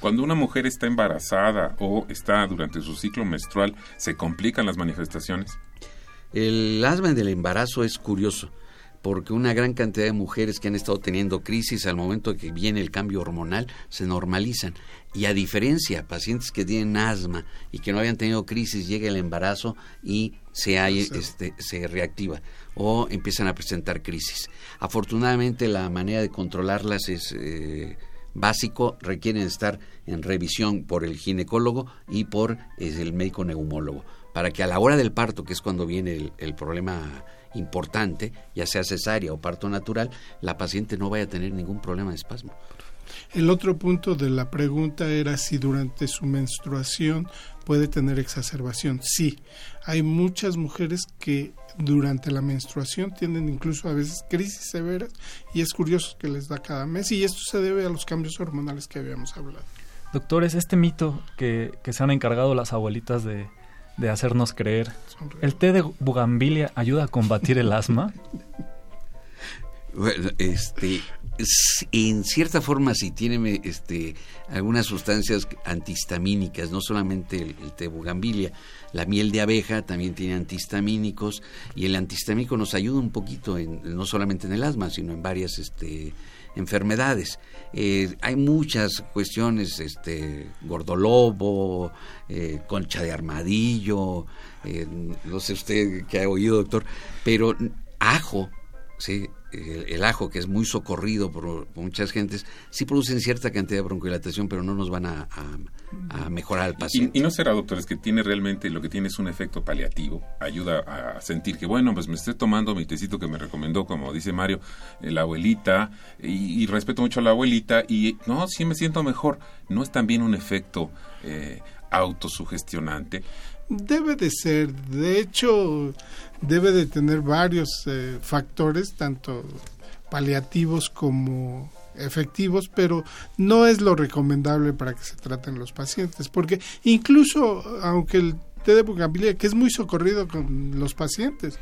Cuando una mujer está embarazada o está durante su ciclo menstrual, ¿se complican las manifestaciones? El asma del embarazo es curioso porque una gran cantidad de mujeres que han estado teniendo crisis al momento de que viene el cambio hormonal se normalizan. Y a diferencia, pacientes que tienen asma y que no habían tenido crisis, llega el embarazo y se, hay, este, se reactiva o empiezan a presentar crisis. Afortunadamente la manera de controlarlas es eh, básico, requieren estar en revisión por el ginecólogo y por el médico neumólogo para que a la hora del parto, que es cuando viene el, problema importante, ya sea cesárea o parto natural, la paciente no vaya a tener ningún problema de espasmo. El otro punto de la pregunta era si durante su menstruación puede tener exacerbación. Sí, hay muchas mujeres que durante la menstruación tienen incluso a veces crisis severas y es curioso que les da cada mes y esto se debe a los cambios hormonales que habíamos hablado. Doctores, este mito que, que se han encargado las abuelitas de, de hacernos creer, ¿el té de bugambilia ayuda a combatir el asma? Bueno, este, en cierta forma sí tiene este, algunas sustancias antihistamínicas, no solamente el, té bugambilia, la miel de abeja también tiene antihistamínicos y el antihistamínico nos ayuda un poquito, en, no solamente en el asma, sino en varias este, enfermedades. Eh, hay muchas cuestiones, este, gordolobo, eh, concha de armadillo, eh, no sé usted qué ha oído, doctor, pero ajo, sí, el, ajo, que es muy socorrido por, muchas gentes, sí producen cierta cantidad de broncodilatación, pero no nos van a, mejorar al paciente. Y, no será, doctores, que tiene realmente lo que tiene es un efecto paliativo, ayuda a sentir que, bueno, pues me estoy tomando mi tecito que me recomendó, como dice Mario, eh, la abuelita, y, respeto mucho a la abuelita, y no, sí me siento mejor. No es también un efecto eh, autosugestionante. Debe de ser, de hecho, debe de tener varios eh, factores, tanto paliativos como efectivos, pero no es lo recomendable para que se traten los pacientes, porque incluso aunque el té de bugambilia, que es muy socorrido con los pacientes,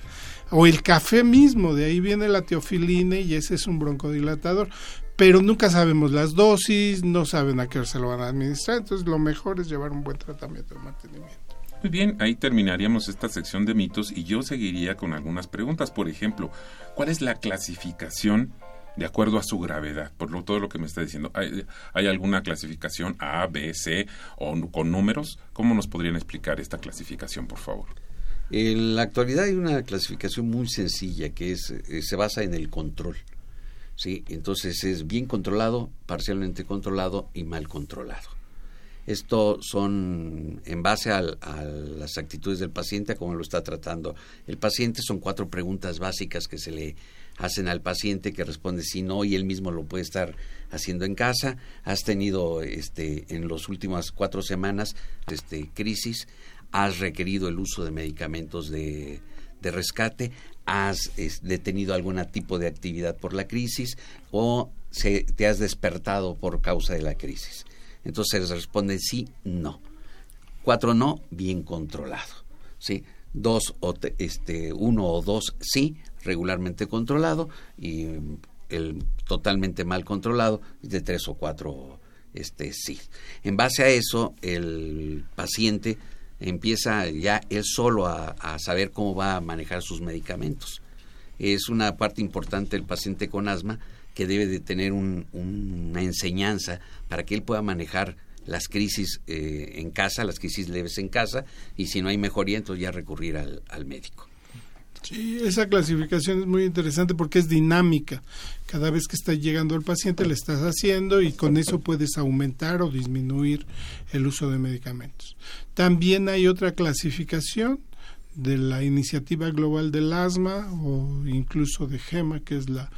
o el café mismo, de ahí viene la teofilina y ese es un broncodilatador, pero nunca sabemos las dosis, no saben a qué hora se lo van a administrar, entonces lo mejor es llevar un buen tratamiento de mantenimiento. Muy bien, ahí terminaríamos esta sección de mitos y yo seguiría con algunas preguntas. Por ejemplo, ¿cuál es la clasificación de acuerdo a su gravedad? Por lo, todo lo que me está diciendo. ¿Hay, alguna clasificación A, B, C o con números? ¿Cómo nos podrían explicar esta clasificación, por favor? En la actualidad hay una clasificación muy sencilla que es, eh, se basa en el control. ¿sí? Entonces es bien controlado, parcialmente controlado y mal controlado. Esto son en base a, las actitudes del paciente, a cómo lo está tratando el paciente. Son cuatro preguntas básicas que se le hacen al paciente que responde si no y él mismo lo puede estar haciendo en casa. Has tenido este, en las últimas cuatro semanas este, crisis, has requerido el uso de medicamentos de, rescate, has detenido algún tipo de actividad por la crisis o se, te has despertado por causa de la crisis. Entonces responde sí, no. Cuatro no, bien controlado. ¿sí? Dos o este, uno o dos sí, regularmente controlado, y el totalmente mal controlado, de tres o cuatro este, sí. En base a eso, el paciente empieza ya él solo a, a, saber cómo va a manejar sus medicamentos. Es una parte importante del paciente con asma que debe de tener una enseñanza para que él pueda manejar las crisis eh, en casa, las crisis leves en casa, y si no hay mejoría, entonces ya recurrir al, al médico. Sí, esa clasificación es muy interesante porque es dinámica. Cada vez que está llegando el paciente le estás haciendo y con eso puedes aumentar o disminuir el uso de medicamentos. También hay otra clasificación de la Iniciativa Global del Asma o incluso de GEMA, que es la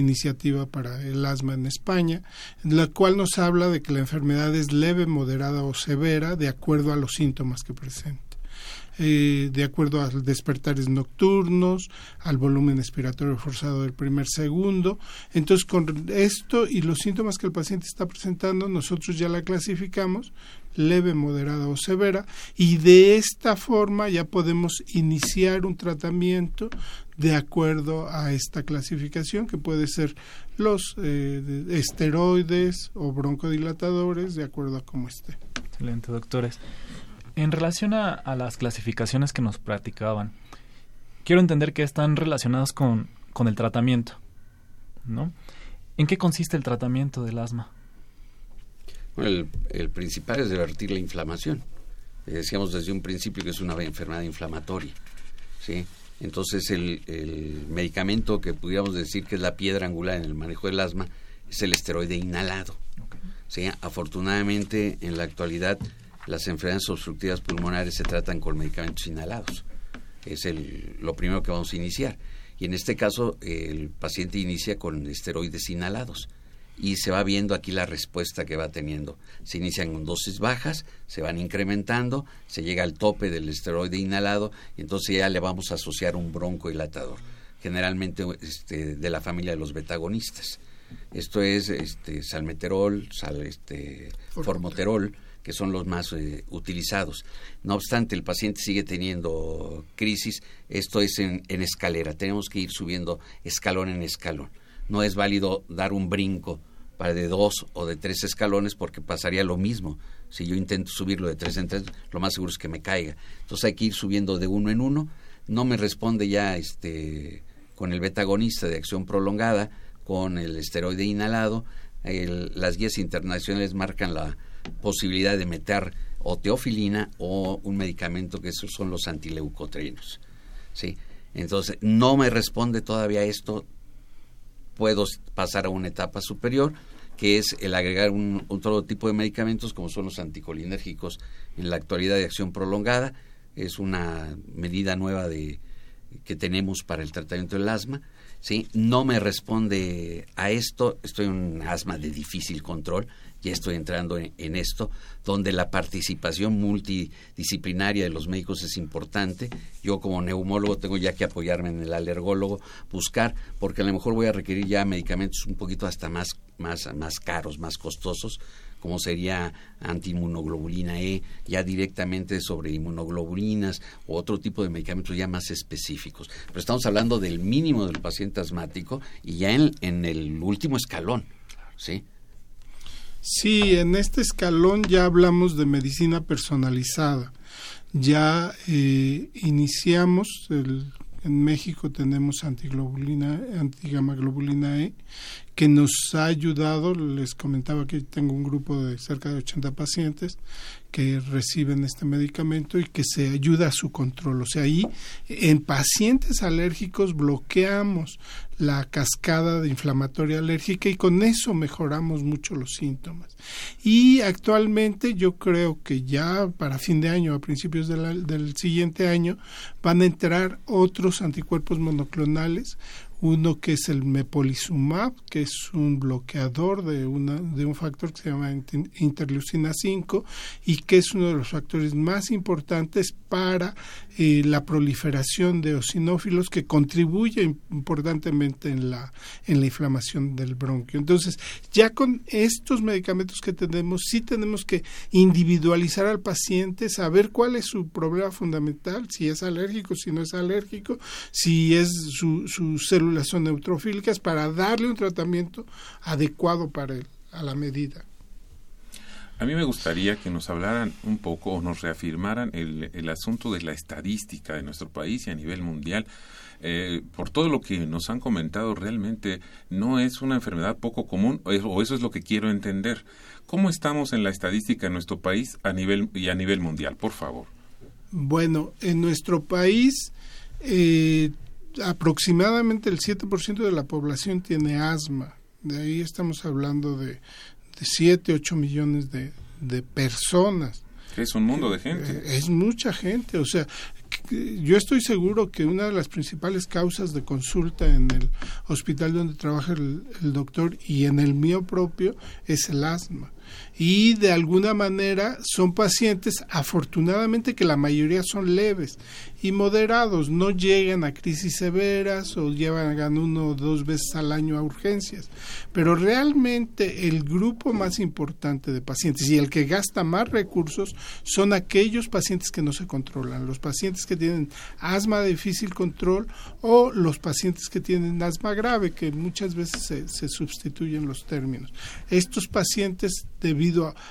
iniciativa para el asma en España, la cual nos habla de que la enfermedad es leve, moderada o severa de acuerdo a los síntomas que presenta. Eh, de acuerdo a despertares nocturnos, al volumen expiratorio forzado del primer segundo. Entonces, con esto y los síntomas que el paciente está presentando, nosotros ya la clasificamos leve, moderada o severa y de esta forma ya podemos iniciar un tratamiento de acuerdo a esta clasificación que puede ser los eh, esteroides o broncodilatadores de acuerdo a cómo esté. Excelente, doctores. En relación a, las clasificaciones que nos practicaban, quiero entender que están relacionadas con, con el tratamiento, ¿no? ¿En qué consiste el tratamiento del asma? el, el, principal es revertir la inflamación. Eh, decíamos desde un principio que es una enfermedad inflamatoria, ¿sí? Entonces el, el medicamento que pudiéramos decir que es la piedra angular en el manejo del asma es el esteroide inhalado. ¿sí? Afortunadamente en la actualidad las enfermedades obstructivas pulmonares se tratan con medicamentos inhalados. Es el, lo primero que vamos a iniciar. Y en este caso, el paciente inicia con esteroides inhalados. y se va viendo aquí la respuesta que va teniendo. Se inician con dosis bajas, se van incrementando, se llega al tope del esteroide inhalado y entonces ya le vamos a asociar un broncodilatador, generalmente este, de la familia de los betagonistas. Esto es este, salmeterol, sal, este, formoterol, que son los más eh, utilizados. No obstante, el paciente sigue teniendo crisis, esto es en, escalera, tenemos que ir subiendo escalón en escalón. No es válido dar un brinco para de dos o de tres escalones porque pasaría lo mismo. Si yo intento subirlo de tres en tres, lo más seguro es que me caiga. Entonces hay que ir subiendo de uno en uno. No me responde ya este con el betagonista de acción prolongada, con el esteroide inhalado. las guías internacionales marcan la posibilidad de meter o teofilina o un medicamento que son los antileucotrinos. ¿sí? Entonces, no me responde todavía esto, puedo pasar a una etapa superior, que es el agregar un, otro tipo de medicamentos como son los anticolinérgicos en la actualidad de acción prolongada. Es una medida nueva de, que tenemos para el tratamiento del asma. ¿sí? No me responde a esto, estoy en un asma de difícil control, ya estoy entrando en, esto, donde la participación multidisciplinaria de los médicos es importante. Yo como neumólogo tengo ya que apoyarme en el alergólogo, buscar, porque a lo mejor voy a requerir ya medicamentos un poquito hasta más, más, más caros, más costosos, como sería antiinmunoglobulina E, ya directamente sobre inmunoglobulinas o otro tipo de medicamentos ya más específicos. Pero estamos hablando del mínimo del paciente asmático y ya en, en el último escalón, ¿sí? Sí, en este escalón ya hablamos de medicina personalizada. Ya eh, iniciamos, en México tenemos antiglobulina, antigamaglobulina E, que nos ha ayudado, les comentaba que tengo un grupo de cerca de 80 pacientes que reciben este medicamento y que se ayuda a su control. O sea, ahí en pacientes alérgicos bloqueamos la cascada de inflamatoria alérgica y con eso mejoramos mucho los síntomas. Y actualmente yo creo que ya para fin de año, a principios del siguiente año, van a entrar otros anticuerpos monoclonales uno que es el mepolizumab, que es un bloqueador de, una, de un factor que se llama interleucina 5 y que es uno de los factores más importantes para eh, la proliferación de eosinófilos que contribuye importantemente en la, en la inflamación del bronquio. Entonces, ya con estos medicamentos que tenemos, sí tenemos que individualizar al paciente, saber cuál es su problema fundamental, si es alérgico, si no es alérgico, si es su, su células son neutrofílicas, para darle un tratamiento adecuado para él, a la medida. A mí me gustaría que nos hablaran un poco o nos reafirmaran el, el asunto de la estadística de nuestro país y a nivel mundial. Eh, por todo lo que nos han comentado, realmente no es una enfermedad poco común, o eso es lo que quiero entender. ¿Cómo estamos en la estadística en nuestro país a nivel y a nivel mundial, por favor? Bueno, en nuestro país eh, aproximadamente el 7% de la población tiene asma. De ahí estamos hablando de, de 7, 8 millones de, de personas. Es un mundo de gente. Eh, es mucha gente. O sea, yo estoy seguro que una de las principales causas de consulta en el hospital donde trabaja el, el doctor y en el mío propio es el asma y de alguna manera son pacientes afortunadamente que la mayoría son leves y moderados, no llegan a crisis severas o llevan uno o dos veces al año a urgencias, pero realmente el grupo más importante de pacientes y el que gasta más recursos son aquellos pacientes que no se controlan, los pacientes que tienen asma de difícil control o los pacientes que tienen asma grave, que muchas veces se, se sustituyen los términos. Estos pacientes debido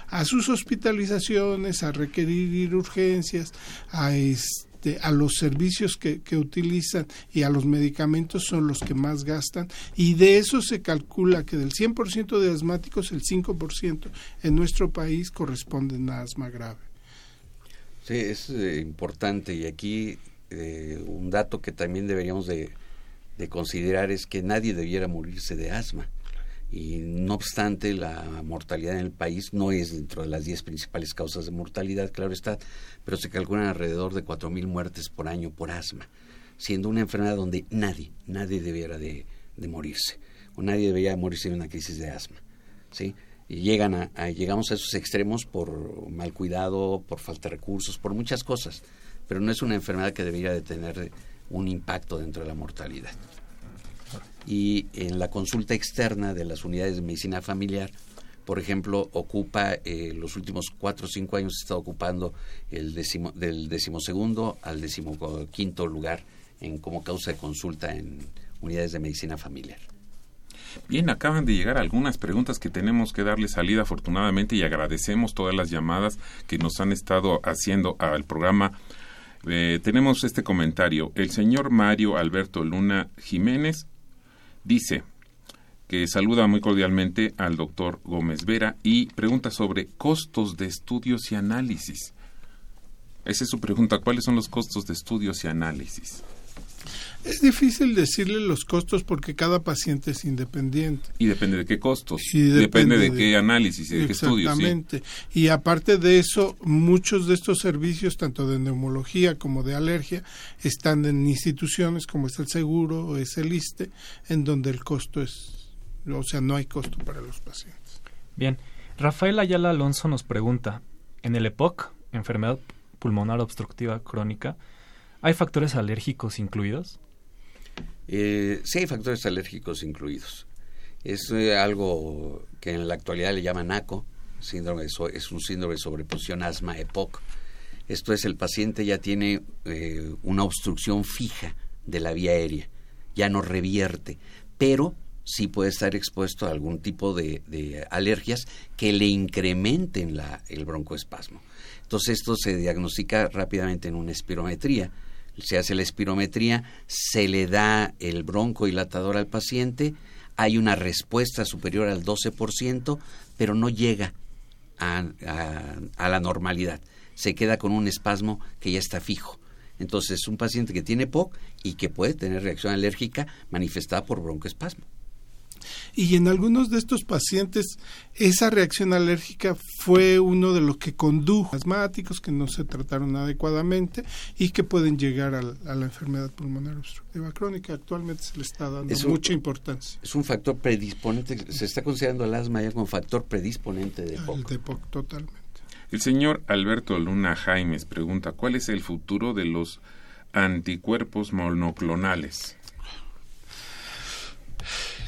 a, sus hospitalizaciones, a requerir urgencias, a este, a los servicios que, utilizan y a los medicamentos son los que más gastan. Y de eso se calcula que del 100% de asmáticos el 5% en nuestro país corresponden a asma grave. Sí, es eh, importante. Y aquí eh, un dato que también deberíamos de, de considerar es que nadie debiera morirse de asma y no obstante la mortalidad en el país no es dentro de las 10 principales causas de mortalidad, claro está, pero se calculan alrededor de 4.000 muertes por año por asma, siendo una enfermedad donde nadie, nadie debiera de, morirse, o nadie debería morirse de una crisis de asma. ¿sí? Y llegan a, llegamos a esos extremos por mal cuidado, por falta de recursos, por muchas cosas, pero no es una enfermedad que debería de tener un impacto dentro de la mortalidad. Y en la consulta externa de las unidades de medicina familiar, por ejemplo, ocupa eh, los últimos cuatro o cinco años está ocupando el décimo, del decimosegundo al decimoquinto lugar en como causa de consulta en unidades de medicina familiar. Bien, acaban de llegar algunas preguntas que tenemos que darle salida afortunadamente y agradecemos todas las llamadas que nos han estado haciendo al programa. Eh, tenemos este comentario. El señor Mario Alberto Luna Jiménez dice, que saluda muy cordialmente al doctor Gómez Vera y pregunta sobre costos de estudios y análisis. Esa es su pregunta, ¿cuáles son los costos de estudios y análisis? Es difícil decirle los costos porque cada paciente es independiente. Y depende de qué costos. Y depende, de, qué análisis y de qué estudios. Exactamente. Y aparte de eso, muchos de estos servicios, tanto de neumología como de alergia, están en instituciones como es el seguro o es el ISTE, en donde el costo es o sea, no hay costo para los pacientes. Bien, Rafael Ayala Alonso nos pregunta, en el EPOC, enfermedad pulmonar obstructiva crónica, ¿hay factores alérgicos incluidos? Eh, sí hay factores alérgicos incluidos. Es eh, algo que en la actualidad le llaman ACO, síndrome es un síndrome de sobreposición asma EPOC. Esto es, el paciente ya tiene eh, una obstrucción fija de la vía aérea, ya no revierte, pero sí puede estar expuesto a algún tipo de, alergias que le incrementen la, el broncoespasmo. Entonces esto se diagnostica rápidamente en una espirometría. Se hace la espirometría, se le da el broncodilatador al paciente, hay una respuesta superior al 12%, pero no llega a, a la normalidad. Se queda con un espasmo que ya está fijo. Entonces, es un paciente que tiene POC y que puede tener reacción alérgica manifestada por broncoespasmo. Y en algunos de estos pacientes esa reacción alérgica fue uno de los que condujo a asmáticos que no se trataron adecuadamente y que pueden llegar a, la enfermedad pulmonar obstructiva crónica. Actualmente se le está dando mucha importancia. Es un factor predisponente, se está considerando el asma ya como factor predisponente de POC. El de POC, totalmente. El señor Alberto Luna Jaimes pregunta, ¿cuál es el futuro de los anticuerpos monoclonales?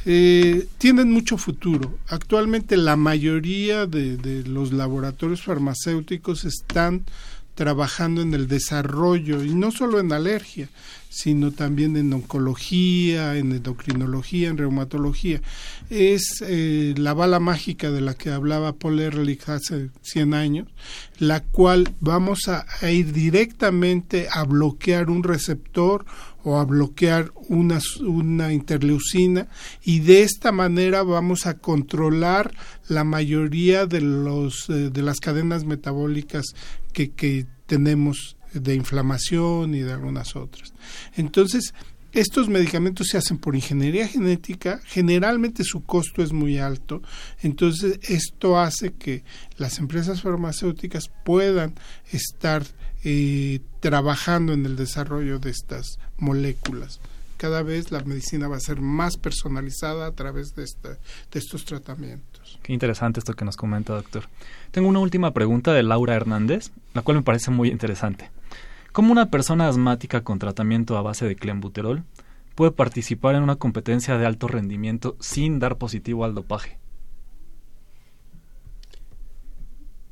Eh, tienen mucho futuro. Actualmente la mayoría de, de, los laboratorios farmacéuticos están trabajando en el desarrollo, y no solo en alergia, sino también en oncología, en endocrinología, en reumatología. Es eh, la bala mágica de la que hablaba Paul Ehrlich hace 100 años, la cual vamos a ir directamente a bloquear un receptor o a bloquear una, una interleucina y de esta manera vamos a controlar la mayoría de, los, eh, de las cadenas metabólicas que, que tenemos de inflamación y de algunas otras. Entonces, estos medicamentos se hacen por ingeniería genética, generalmente su costo es muy alto, entonces esto hace que las empresas farmacéuticas puedan estar eh, trabajando en el desarrollo de estas moléculas. Cada vez la medicina va a ser más personalizada a través de, de estos tratamientos. Qué interesante esto que nos comenta, doctor. Tengo una última pregunta de Laura Hernández, la cual me parece muy interesante. ¿Cómo una persona asmática con tratamiento a base de clenbuterol puede participar en una competencia de alto rendimiento sin dar positivo al dopaje?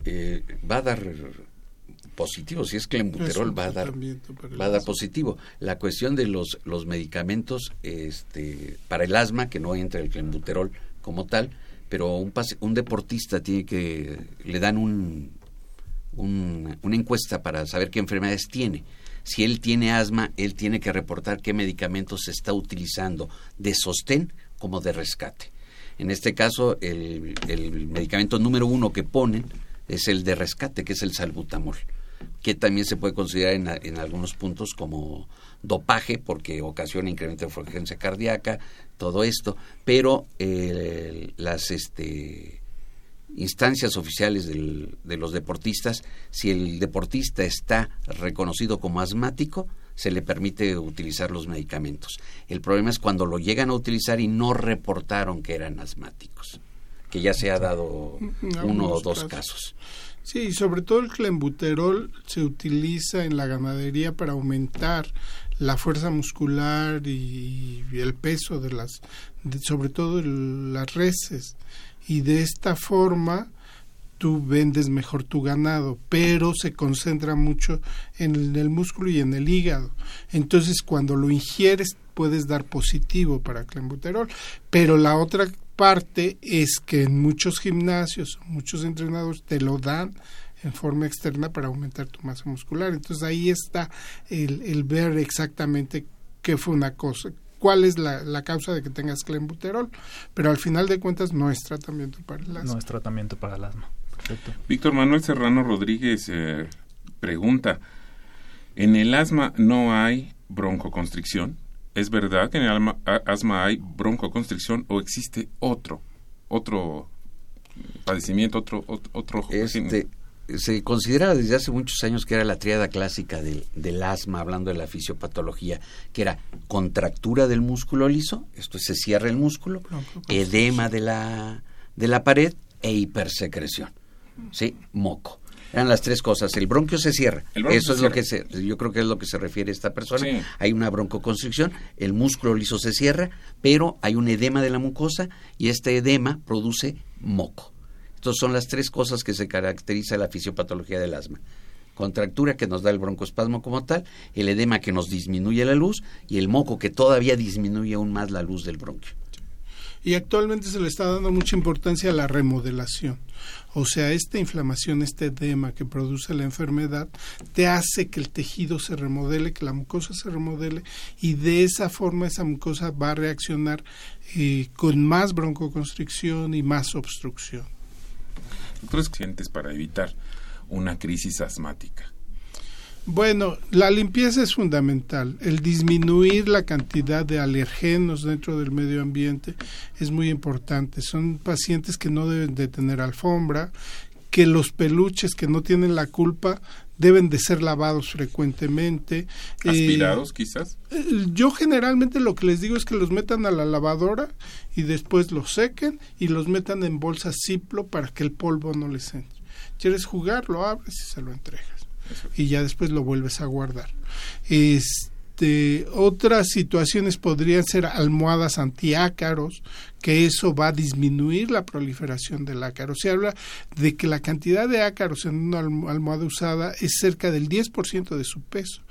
Eh, va a dar positivo. Si es clenbuterol, va a dar, va a dar positivo. La cuestión de los, los medicamentos este, para el asma, que no entra el clenbuterol como tal, pero un, un deportista tiene que, le dan un, una encuesta para saber qué enfermedades tiene. Si él tiene asma, él tiene que reportar qué medicamentos se está utilizando de sostén como de rescate. En este caso, el, el medicamento número uno que ponen es el de rescate, que es el salbutamol que también se puede considerar en, en algunos puntos como dopaje porque ocasiona incremento de frecuencia cardíaca, todo esto, pero eh, las este, instancias oficiales del, de los deportistas, si el deportista está reconocido como asmático, se le permite utilizar los medicamentos. El problema es cuando lo llegan a utilizar y no reportaron que eran asmáticos. que ya se ha dado Mm, uno o dos casos. Sí, sobre todo el clenbuterol se utiliza en la ganadería para aumentar la fuerza muscular y, el peso de las, sobre todo las reses. Y de esta forma tú vendes mejor tu ganado, pero se concentra mucho en el, en el músculo y en el hígado. Entonces, cuando lo ingieres, puedes dar positivo para clenbuterol. Pero la otra parte es que en muchos gimnasios, muchos entrenadores te lo dan en forma externa para aumentar tu masa muscular. Entonces ahí está el, el ver exactamente qué fue una cosa, cuál es la, la causa de que tengas clenbuterol, pero al final de cuentas no es tratamiento para el asma. No es tratamiento para el asma. Perfecto. Víctor Manuel Serrano Rodríguez eh, pregunta, ¿en el asma no hay broncoconstricción? ¿Es verdad que en el alma- a- asma hay broncoconstricción o existe otro, otro padecimiento, otro, otro, otro Este, se considera desde hace muchos años que era la triada clásica del, del asma, hablando de la fisiopatología, que era contractura del músculo liso, esto es, se cierra el músculo, edema de la, de la pared e hipersecreción, ¿sí? Moco. Eran las tres cosas. El bronquio se cierra. Bronquio Eso se es lo que se, yo creo que es lo que se refiere esta persona. Sí. Hay una broncoconstricción, el músculo liso se cierra, pero hay un edema de la mucosa y este edema produce moco. Entonces son las tres cosas que se caracteriza la fisiopatología del asma. Contractura que nos da el broncoespasmo como tal, el edema que nos disminuye la luz y el moco que todavía disminuye aún más la luz del bronquio. Y actualmente se le está dando mucha importancia a la remodelación. O sea, esta inflamación, este edema que produce la enfermedad, te hace que el tejido se remodele, que la mucosa se remodele, y de esa forma esa mucosa va a reaccionar eh, con más broncoconstricción y más obstrucción. Otros clientes para evitar una crisis asmática. Bueno, la limpieza es fundamental. El disminuir la cantidad de alergenos dentro del medio ambiente es muy importante. Son pacientes que no deben de tener alfombra, que los peluches que no tienen la culpa deben de ser lavados frecuentemente. Eh, Aspirados, quizás. eh, yo generalmente lo que les digo es que los metan a la lavadora y después los sequen y los metan en bolsas Ziplo para que el polvo no les entre. ¿Quieres jugar? Lo abres y se lo entregas y ya después lo vuelves a guardar. Este, otras situaciones podrían ser almohadas antiácaros, que eso va a disminuir la proliferación del ácaro. Se habla de que la cantidad de ácaros en una alm- almohada usada es cerca del 10% de su peso.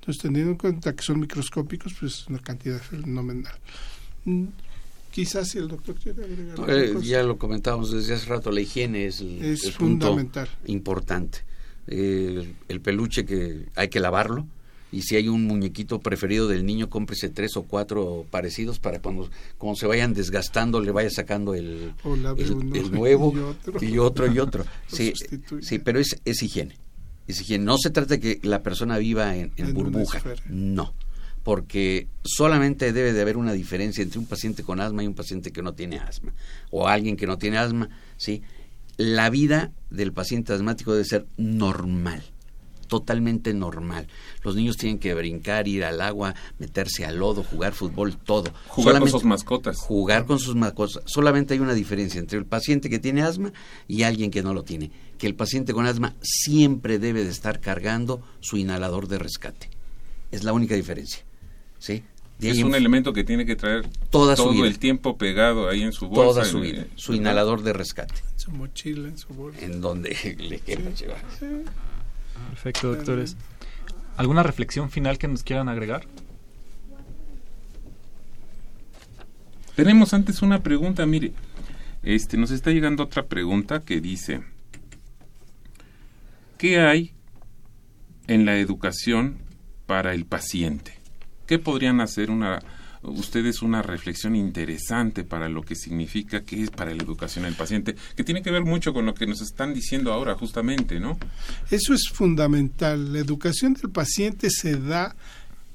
Entonces, teniendo en cuenta que son microscópicos, pues es una cantidad fenomenal. Mm, Quizás si el doctor quiere agregar Eh, ya lo comentábamos desde hace rato, la higiene es, el, Es el punto fundamental. importante. Eh, el peluche que hay que lavarlo y si hay un muñequito preferido del niño, cómprese tres o cuatro parecidos para cuando, cuando se vayan desgastando le vaya sacando el, nuevo y otro. y otro y otro. Lo Sí, sí, pero es, es higiene. Es higiene. No se trata de que la persona viva en, en En una burbuja. No, porque solamente debe de haber una diferencia entre un paciente con asma y un paciente que no tiene asma, o alguien que no tiene asma, ¿sí? La vida del paciente asmático debe ser normal, totalmente normal. Los niños tienen que brincar, ir al agua, meterse al lodo, jugar fútbol, todo. Jugar Solamente- con sus mascotas. Jugar con sus mascotas. Solamente hay una diferencia entre el paciente que tiene asma y alguien que no lo tiene. Que el paciente con asma siempre debe de estar cargando su inhalador de rescate. Es la única diferencia. ¿Sí? Es un elemento que tiene que traer Toda su todo vida. el tiempo pegado ahí en su bolsa. toda su vida. Su inhalador de rescate. Su mochila, en su bolsa. En donde le quepa llevar. Perfecto, doctores. ¿Alguna reflexión final que nos quieran agregar? Tenemos antes una pregunta, mire. Este, nos está llegando otra pregunta que dice: ¿Qué hay en la educación para el paciente? ¿Qué podrían hacer una ustedes una reflexión interesante para lo que significa que es para la educación del paciente, que tiene que ver mucho con lo que nos están diciendo ahora justamente, ¿no? Eso es fundamental. La educación del paciente se da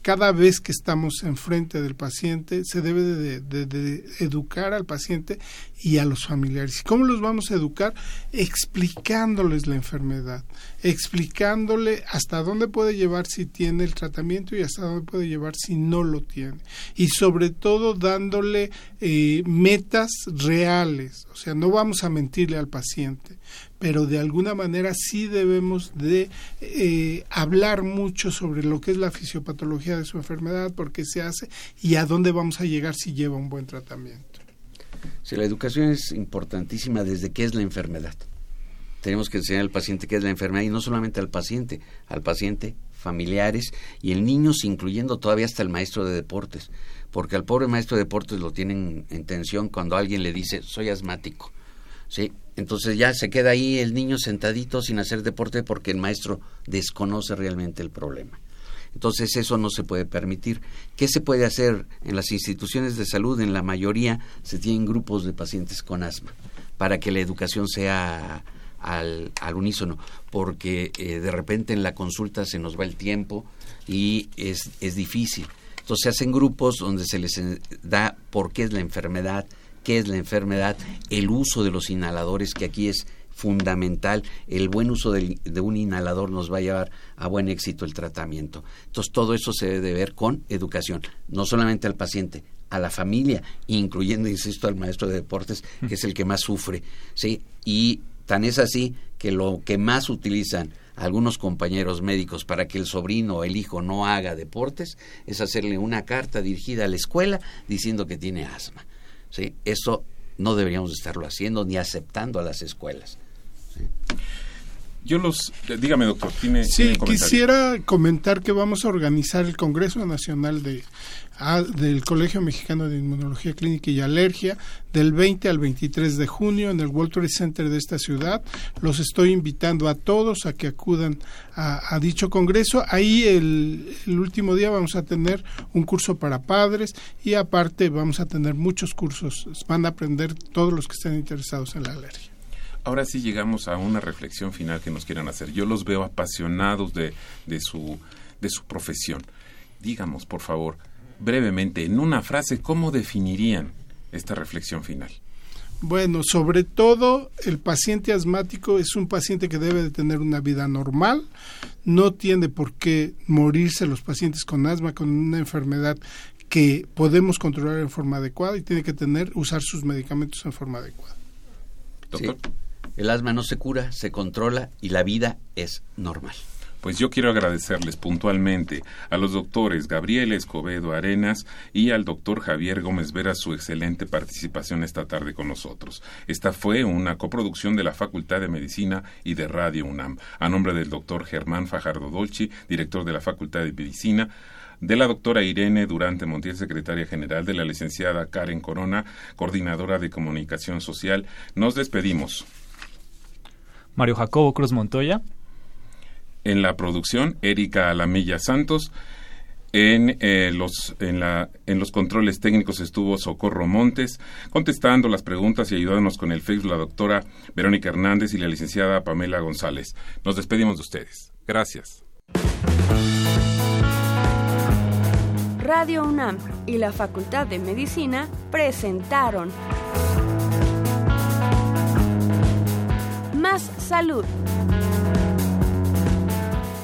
cada vez que estamos enfrente del paciente, se debe de, educar al paciente y a los familiares. ¿Y cómo los vamos a educar? Explicándoles la enfermedad, explicándole hasta dónde puede llevar si tiene el tratamiento y hasta dónde puede llevar si no lo tiene. Y sobre todo dándole eh, metas reales, o sea, no vamos a mentirle al paciente, pero de alguna manera sí debemos de eh, hablar mucho sobre lo que es la fisiopatología de su enfermedad, por qué se hace y a dónde vamos a llegar si lleva un buen tratamiento. Sí, la educación es importantísima desde qué es la enfermedad. Tenemos que enseñar al paciente qué es la enfermedad y no solamente al paciente, al paciente, familiares y el niño, incluyendo todavía hasta el maestro de deportes, porque al pobre maestro de deportes lo tienen en tensión cuando alguien le dice soy asmático. ¿sí? Entonces ya se queda ahí el niño sentadito sin hacer deporte porque el maestro desconoce realmente el problema. Entonces eso no se puede permitir. ¿Qué se puede hacer en las instituciones de salud? En la mayoría se tienen grupos de pacientes con asma para que la educación sea al, unísono, porque eh, de repente en la consulta se nos va el tiempo y es, es difícil. Entonces se hacen grupos donde se les da por qué es la enfermedad, qué es la enfermedad, el uso de los inhaladores, que aquí es fundamental. El buen uso de, un inhalador nos va a llevar a buen éxito el tratamiento. Entonces, todo eso se debe ver con educación, no solamente al paciente, a la familia, incluyendo, insisto, al maestro de deportes, que es el que más sufre. ¿sí? Y tan es así que lo que más utilizan algunos compañeros médicos para que el sobrino o el hijo no haga deportes es hacerle una carta dirigida a la escuela diciendo que tiene asma. ¿Sí? Eso no deberíamos estarlo haciendo ni aceptando a las escuelas. Yo los, dígame doctor, tiene. Sí, quisiera comentar que vamos a organizar el Congreso Nacional de del Colegio Mexicano de Inmunología Clínica y Alergia del 20 al 23 de junio en el World Trade Center de esta ciudad. Los estoy invitando a todos a que acudan a, dicho congreso. Ahí el, último día vamos a tener un curso para padres y aparte vamos a tener muchos cursos. Van a aprender todos los que estén interesados en la alergia. Ahora sí llegamos a una reflexión final que nos quieran hacer. Yo los veo apasionados de, de, su, de su profesión. Dígamos, por favor, brevemente, en una frase, ¿cómo definirían esta reflexión final? Bueno, sobre todo el paciente asmático es un paciente que debe de tener una vida normal, no tiene por qué morirse los pacientes con asma, con una enfermedad que podemos controlar en forma adecuada y tiene que tener usar sus medicamentos en forma adecuada. Doctor. el asma no se cura, se controla y la vida es normal. Pues yo quiero agradecerles puntualmente a los doctores Gabriel Escobedo Arenas y al doctor Javier Gómez Vera su excelente participación esta tarde con nosotros. Esta fue una coproducción de la Facultad de Medicina y de Radio UNAM, a nombre del doctor Germán Fajardo Dolci, director de la Facultad de Medicina, de la doctora Irene Durante Montiel, secretaria general, de la licenciada Karen Corona, coordinadora de comunicación social. Nos despedimos. Mario Jacobo Cruz Montoya. En la producción, Erika Alamilla Santos. En, eh, los, en, la, en los controles técnicos estuvo Socorro Montes, contestando las preguntas y ayudándonos con el Facebook la doctora Verónica Hernández y la licenciada Pamela González. Nos despedimos de ustedes. Gracias. Radio UNAM y la Facultad de Medicina presentaron Más Salud.